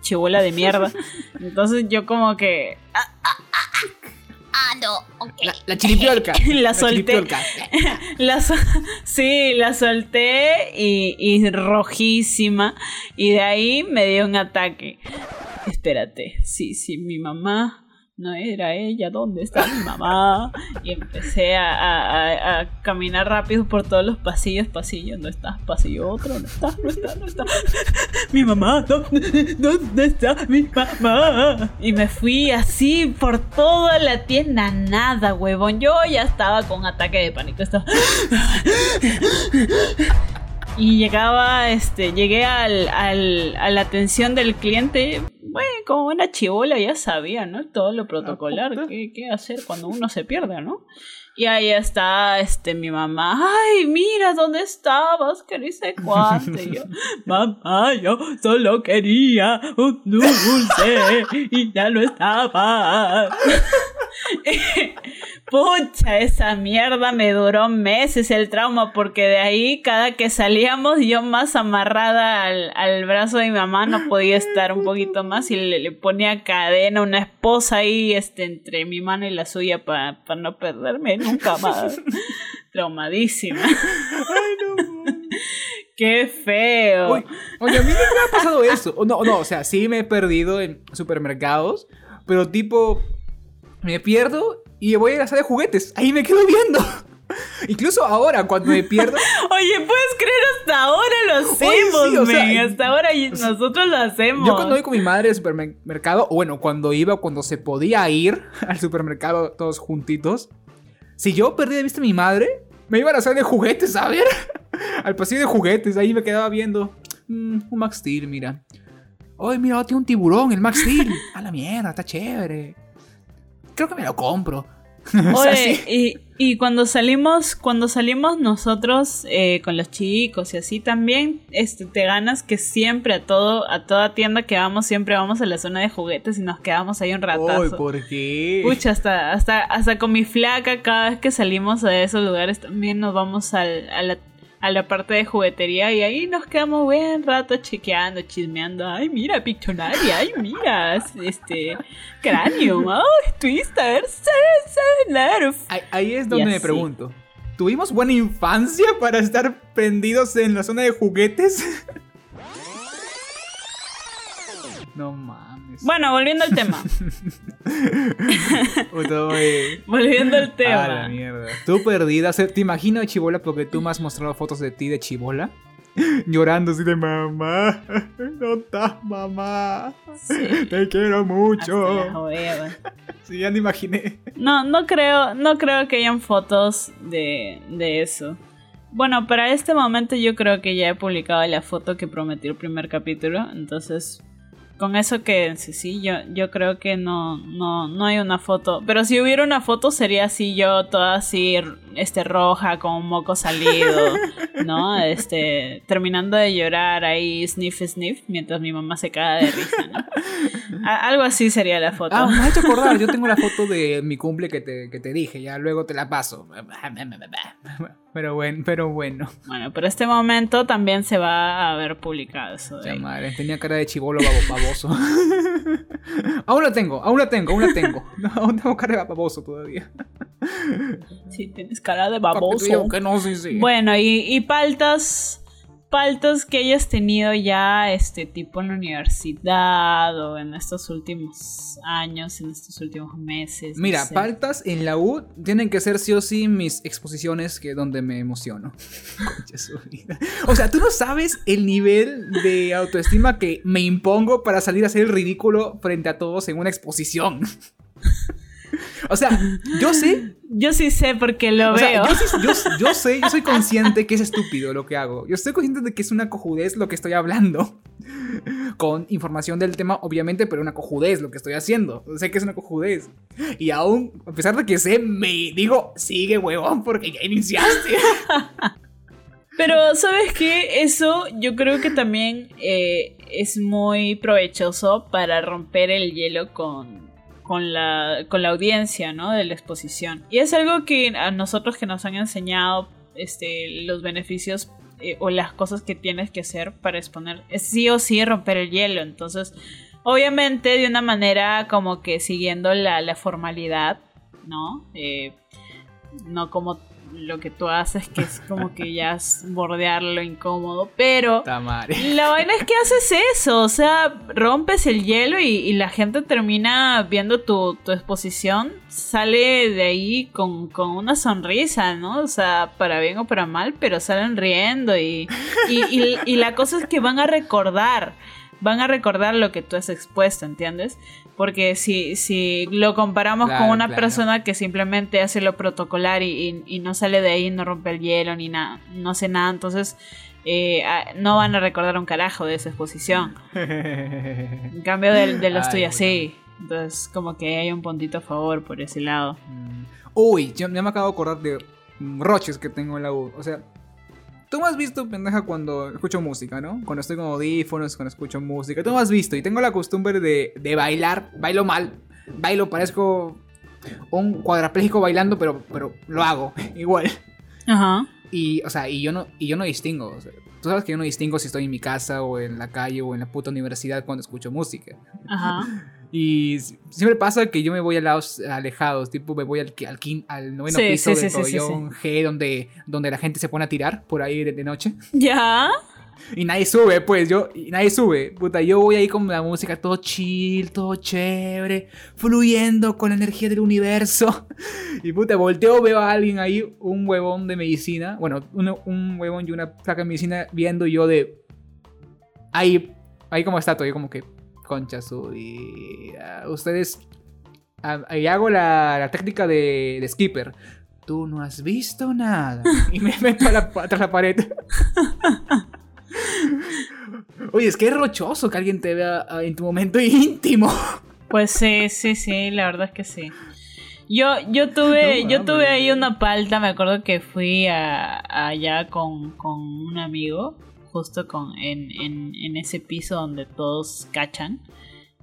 chibola de mierda? [laughs] Entonces yo como que... "Ah, ah, ah, no, La, la chiripiolca. [laughs] La solté. chiripiolca. [laughs] La so- sí, la solté y, y rojísima. Y de ahí me dio un ataque. Espérate, sí, sí, mi mamá no era ella, ¿dónde está mi mamá? Y empecé a, a- a- caminar rápido por todos los pasillos, pasillos, no estás, pasillo otro, no está, no está, no está. [laughs] Mi mamá, ¿dónde, dónde está mi mamá? Y me fui así por toda la tienda, nada, huevón. Yo ya estaba con ataque de pánico. Estaba... [laughs] Y llegaba, este, llegué al, al- a la atención del cliente. Bueno, como una chivola ya sabía, ¿no? Todo lo protocolar, qué, qué hacer cuando uno se pierde, ¿no? Y ahí está, este, mi mamá. Ay, mira, ¿dónde estabas? Que ni sé cuánto. Yo, mamá, yo solo quería un dulce y ya no estaba. [laughs] Pucha, esa mierda me duró meses el trauma, porque de ahí cada que salíamos yo más amarrada al, al brazo de mi mamá no podía estar un poquito más y le, le ponía cadena, una esposa ahí este, entre mi mano y la suya para no perderme nunca más. [laughs] Traumadísima. [laughs] Qué feo. Oye, a mí nunca me ha pasado eso. O No, no, o sea, sí me he perdido en supermercados, pero tipo, me pierdo y voy a la sala de juguetes. Ahí me quedo viendo. [laughs] Incluso ahora, cuando me pierdo, Oye, ¿puedes creer? Hasta ahora lo Oye, hacemos, sí, o sea, men. Hasta ahora o nosotros lo hacemos. yo cuando voy con mi madre al supermercado, o bueno, cuando iba, cuando se podía ir al supermercado todos juntitos, si yo perdí de vista a mi madre, me iba a sala de juguetes, ver, [laughs] al pasillo de juguetes, ahí me quedaba viendo mm, un Max Steel, mira. Oye, mira, tiene un tiburón, el Max Steel. [laughs] A la mierda, está chévere. Creo que me lo compro. [laughs] O sea, Oye, sí. y, y cuando salimos, cuando salimos nosotros eh, con los chicos y así también, este, te ganas que siempre a todo, a toda tienda que vamos, siempre vamos a la zona de juguetes y nos quedamos ahí un Uy, ratazo. ¿por qué? Pucha, hasta, hasta, hasta con mi flaca, cada vez que salimos a esos lugares también nos vamos al- a, la, a la parte de juguetería y ahí nos quedamos buen rato chequeando, chismeando. Ay, mira, Pictionary, ay, mira, este, Cranium, ay, Twister. Ahí, ahí es donde me pregunto. ¿Tuvimos buena infancia para estar prendidos en la zona de juguetes? [laughs] no Bueno, volviendo al tema. [laughs] Puta, volviendo al A la tema. mierda. Tú perdida. ¿Te imagino Chibola porque tú me has mostrado fotos de ti de Chibola? [laughs] Llorando así de mamá. No estás, mamá. Sí. Te quiero mucho. Sí, ya me imaginé. No, no creo, no creo que hayan fotos de, de eso. Bueno, para este momento yo creo que ya he publicado la foto que prometí el primer capítulo, entonces con eso que sí, sí, yo, yo creo que no, no, no hay una foto. Pero si hubiera una foto sería así yo toda así este roja con un moco salido, [laughs] ¿no? Este, terminando de llorar ahí sniff sniff mientras mi mamá se caga de risa, ¿no? A- algo así sería la foto. Ah, me has hecho acordar. Yo tengo la foto de mi cumple que te, que te dije. Ya luego te la paso. [laughs] Pero bueno, pero [laughs] bueno. Bueno, pero este momento también se va a ver publicado eso. de Ya madre, tenía cara de chivolo babo- baboso. [laughs] aún la tengo, aún la tengo, aún la tengo. [laughs] No, aún tengo cara de baboso todavía. Sí, tienes cara de baboso. que no, sí, sí. Bueno, y, y paltas, paltas que hayas tenido ya, este, tipo en la universidad o en estos últimos años, en estos últimos meses. no Mira, sé. paltas en la U tienen que ser sí o sí mis exposiciones que donde me emociono. [laughs] O sea, tú no sabes el nivel de autoestima que me impongo para salir a hacer el ridículo frente a todos en una exposición. [laughs] O sea, yo sé Yo sí sé porque lo O sea, veo. yo, sí- yo- [laughs] yo sé, yo soy consciente que es estúpido lo que hago. Yo estoy consciente de que es una cojudez lo que estoy hablando. [laughs] Con información del tema, obviamente, pero una cojudez lo que estoy haciendo. Sé que es una cojudez. Y aún, a pesar de que sé, me digo, sigue huevón, porque ya iniciaste. [laughs] Pero, ¿sabes qué? Eso yo creo que también eh, es muy provechoso para romper el hielo con, con, la, con la audiencia, ¿no? De la exposición. Y es algo que a nosotros que nos han enseñado este, los beneficios eh, o las cosas que tienes que hacer para exponer. Es sí o sí romper el hielo. Entonces, obviamente de una manera como que siguiendo la, la formalidad. ¿no? Eh, no como lo que tú haces, que es como que ya es bordear lo incómodo, pero Tamare. la vaina es que haces eso, o sea, rompes el hielo y, y la gente termina viendo tu, tu exposición, sale de ahí con, con una sonrisa, ¿no? O sea, para bien o para mal, pero salen riendo y, y, y- y la cosa es que van a recordar, van a recordar lo que tú has expuesto, ¿entiendes? Porque si, si lo comparamos Claro, con una claro. persona que simplemente hace lo protocolar y, y- y no sale de ahí, no rompe el hielo ni nada, no hace nada, entonces eh, ah, no van a recordar un carajo de esa exposición. [laughs] En cambio de, de los tuyos, sí. Entonces como que hay un puntito a favor por ese lado. Mm. Uy, ya me acabo de acordar de mm, roches que tengo en la U. O sea, tú me has visto, pendeja, cuando escucho música, ¿no? Cuando estoy con audífonos, cuando escucho música. Tú me has visto y tengo la costumbre de, de bailar. Bailo mal. Bailo, parezco un cuadrapléjico bailando, pero, pero lo hago [laughs] igual. Ajá. Y, o sea, y yo no, y yo no distingo. o sea, tú sabes que yo no distingo si estoy en mi casa o en la calle o en la puta universidad cuando escucho música. Ajá. [laughs] Y siempre pasa que yo me voy a lados alejados, tipo me voy al, al, quin- al noveno Sí, piso sí, del sí, pabellón G donde, donde la gente se pone a tirar por ahí de, de noche. ¿Ya? Y nadie sube, pues yo, y nadie sube. Puta, yo voy ahí con la música todo chill, todo chévere, fluyendo con la energía del universo. [laughs] Y puta, volteo, veo a alguien ahí, un huevón de medicina, bueno, uno- un huevón y una placa de medicina viendo yo de... Ahí, ahí como está todo, yo como que, concha su vida. Ustedes... ah, Ahí hago la, la técnica de, de skipper. Tú no has visto nada. Y me [laughs] meto a la, tras la pared. [laughs] Oye, es que es rochoso que alguien te vea ah, en tu momento [laughs] íntimo. Pues sí, sí, sí, la verdad es que sí. Yo, yo tuve, No yo tuve ahí una palta, me acuerdo que fui a, allá con, con un amigo, justo con, en, en, en ese piso donde todos cachan.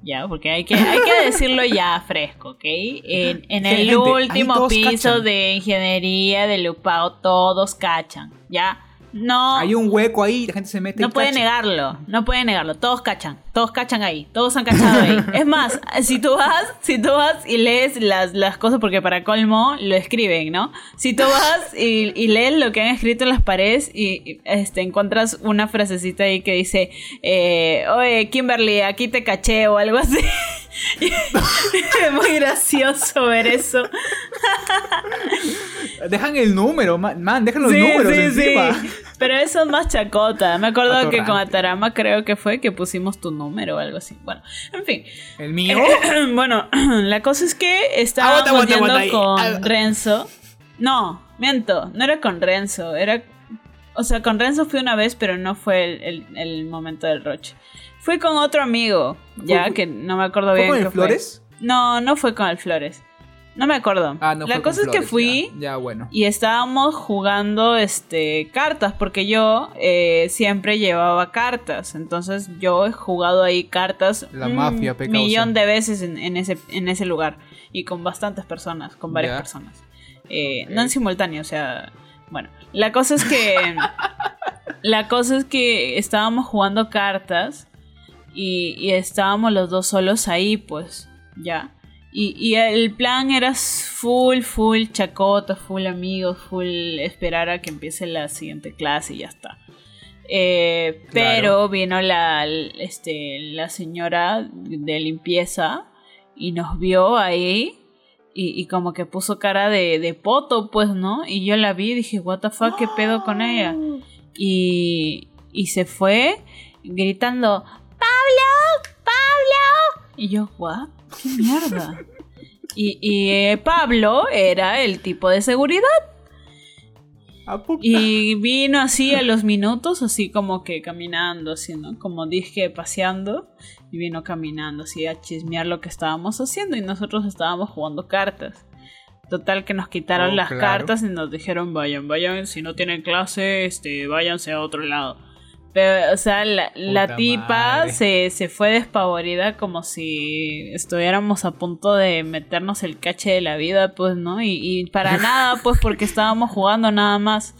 Ya, porque hay que, hay que decirlo ya fresco, ¿ok? En, en el Gente, último piso cachan. de ingeniería de Lupao, todos cachan, ¿ya? No, Hay un hueco ahí, la gente se mete. no y puede cacha. negarlo, no puede negarlo. Todos cachan, todos cachan ahí, todos han cachado ahí. [laughs] Es más, si tú vas, si tú vas y lees las, las cosas, porque para colmo lo escriben, ¿no? Si tú vas y, y lees lo que han escrito en las paredes y y, este, encuentras una frasecita ahí que dice, eh, oye, Kimberly, aquí te caché o algo así. [laughs] [laughs] es muy gracioso ver eso. Dejan el número, man, man, dejan los Sí, números sí, encima. sí. Pero eso es más chacota. Me acuerdo que con. Atarama creo que fue que pusimos tu número o algo así. Bueno, en fin. El mío. [clears throat] bueno, [clears throat] la cosa es que estábamos Aguanta, aguanta, aguanta con Ah. Renzo. No, miento, no era con Renzo, era... O sea, con Renzo fui una vez, pero no fue el, el- el momento del roche. Fui con otro amigo, ya ¿Fue- que no me acuerdo ¿Fue bien. con el Flores? No, no fue con el Flores. No me acuerdo. Ah, no la fue con cosa es que fui Ya, ya, bueno. y estábamos jugando este cartas porque yo eh, siempre llevaba cartas entonces yo he jugado ahí cartas La un mafia, pe, causa. millón de veces en, en ese en ese lugar y con bastantes personas con varias Ya. personas Eh, no en simultáneo o sea bueno la cosa es que [laughs] la cosa es que estábamos jugando cartas y, y estábamos los dos solos ahí pues ya y, y el plan era full, full chacota, full amigos, full esperar a que empiece la siguiente clase y ya está. Eh, Claro. Pero vino la, este, la señora de limpieza y nos vio ahí y, y como que puso cara de, de poto, pues, ¿no? Y yo la vi y dije, what the fuck, ¿qué pedo con ella? Y, y se fue gritando. Y yo, ¿what? ¿Qué mierda? Y, y, eh, Pablo era el tipo de seguridad. Y vino así a los minutos, así como que caminando, así, ¿no? Como dije, paseando. Y vino caminando así a chismear lo que estábamos haciendo. Y nosotros estábamos jugando cartas. Total que nos quitaron Oh, las claro. cartas y nos dijeron, vayan, vayan, si no tienen clase, este, váyanse a otro lado. Pero, o sea, la, tipa se, se fue despavorida como si estuviéramos a punto de meternos el cache de la vida, pues, ¿no? Y, y para [laughs] nada, pues, porque estábamos jugando nada más.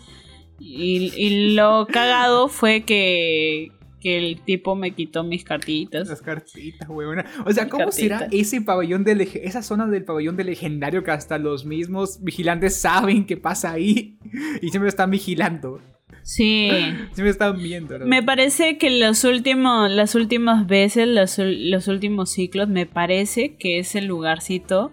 Y, y lo cagado fue que, que el tipo me quitó mis cartitas. Las cartitas, huevona. O sea, ¿cómo será ese pabellón de esa zona del pabellón de legendario que hasta los mismos vigilantes saben qué pasa ahí [laughs] y siempre están vigilando? Sí. [laughs] Siempre están viendo. Me parece que los últimos, las últimas veces, los, los últimos ciclos, me parece que ese lugarcito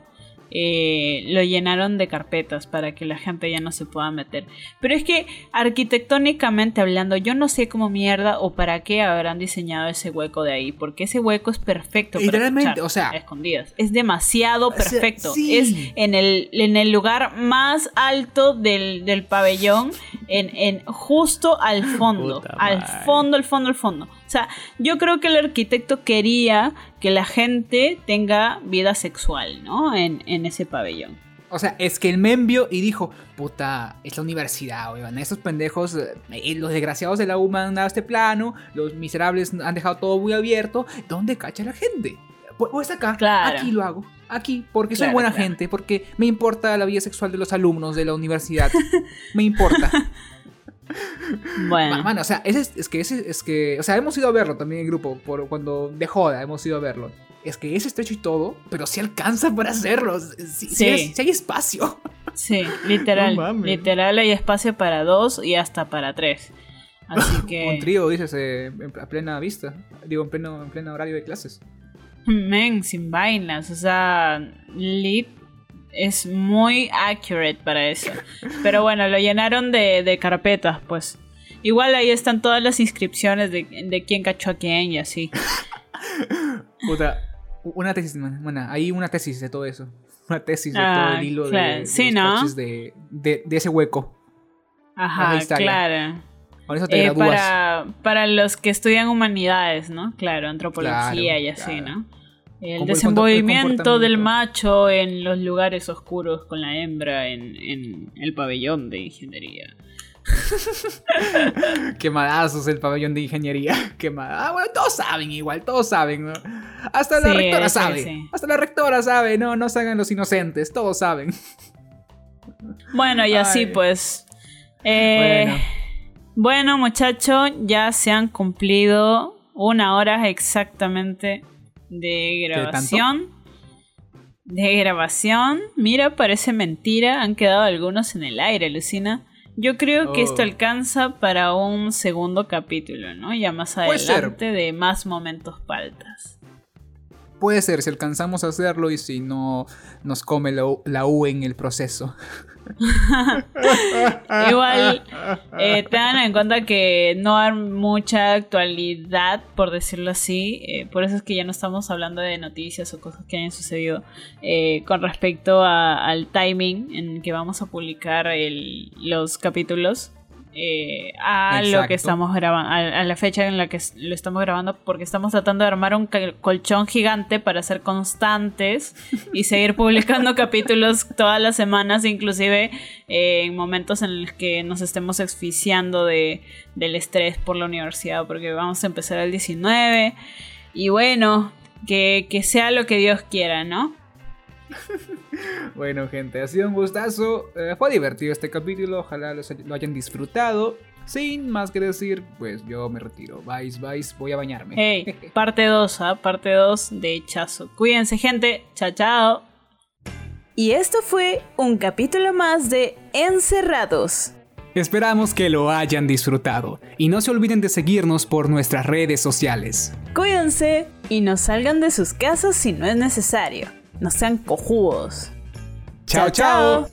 eh, lo llenaron de carpetas para que la gente ya no se pueda meter. Pero es que arquitectónicamente hablando, yo no sé cómo mierda o para qué habrán diseñado ese hueco de ahí, porque ese hueco es perfecto para o sea, escondidas. Es demasiado perfecto. Es en el, en el lugar más alto del, pabellón, en, en, justo al fondo, al fondo, al fondo, al fondo. O sea, yo creo que el arquitecto quería que la gente tenga vida sexual, ¿no? En, ese pabellón. O sea, es que el men vio y dijo, puta, es la universidad, oigan, estos pendejos, eh, los desgraciados de la U han dado este plano, los miserables han dejado todo muy abierto, ¿dónde cacha la gente? Pues, pues acá, aquí lo hago, aquí, porque soy buena gente, porque me importa la vida sexual de los alumnos de la universidad, me importa. [laughs] Bueno. o sea, es, que ese, es que, o sea, hemos ido a verlo también en grupo, por cuando de joda hemos ido a verlo. Es que es estrecho y todo, pero si alcanza para hacerlo. Si, hay, espacio. Sí, literal. [laughs] literal hay espacio para dos y hasta para tres. Así [laughs] que. Un trío, dices, eh, a plena vista. Digo, en pleno, en pleno horario de clases. Men, sin vainas. O sea, lit es muy accurate para eso. Pero bueno, lo llenaron de, carpetas, pues. Igual ahí están todas las inscripciones de, de quién cachó a quién y así. [laughs] Puta, una tesis, bueno, hay una tesis de todo eso. Una tesis de todo el ah, hilo de, sí, ¿no? de, de, ese hueco. Ajá, claro. Eso te eh, para, para los que estudian humanidades, ¿no? Claro, antropología y así, ¿no? El desenvolvimiento del macho en los lugares oscuros con la hembra en, el pabellón de ingeniería. [laughs] Quemadazos el pabellón de ingeniería. [laughs] Quemada. Ah, bueno, todos saben igual, todos saben. Hasta la rectora sabe. Hasta la rectora sabe, no, no se hagan los inocentes, todos saben. Bueno, y así pues. Eh, bueno. Bueno, muchachos, ya se han cumplido una hora exactamente de grabación. De grabación. Mira, parece mentira. Han quedado algunos en el aire, Lucina. Yo creo que esto oh. alcanza para un segundo capítulo, ¿no? Ya más adelante de más momentos paltas. Puede ser, si alcanzamos a hacerlo y si no nos come la U en el proceso. [laughs] Igual, eh, tengan en cuenta que no hay mucha actualidad, por decirlo así. Eh, por eso es que ya no estamos hablando de noticias o cosas que hayan sucedido eh, con respecto al timing en que vamos a publicar los capítulos. Eh, a lo que estamos grabando, a, la fecha en la que lo estamos grabando, porque estamos tratando de armar un colchón gigante para ser constantes y seguir publicando [laughs] capítulos todas las semanas, inclusive eh, en momentos en los que nos estemos asfixiando de, del estrés por la universidad, porque vamos a empezar el 19 y bueno, que, que sea lo que Dios quiera, ¿no? [laughs] bueno, gente, ha sido un gustazo. Eh, fue divertido este capítulo. Ojalá lo hayan disfrutado. Sin más que decir, pues yo me retiro. Vais, vais, voy a bañarme. Hey, [laughs] parte 2, ¿ah? Parte 2 de hechazo. Cuídense, gente. Chao, chao. Y esto fue un capítulo más de Encerrados. Esperamos que lo hayan disfrutado y no se olviden de seguirnos por nuestras redes sociales. Cuídense y no salgan de sus casas si no es necesario. No sean cojudos. chao. chao.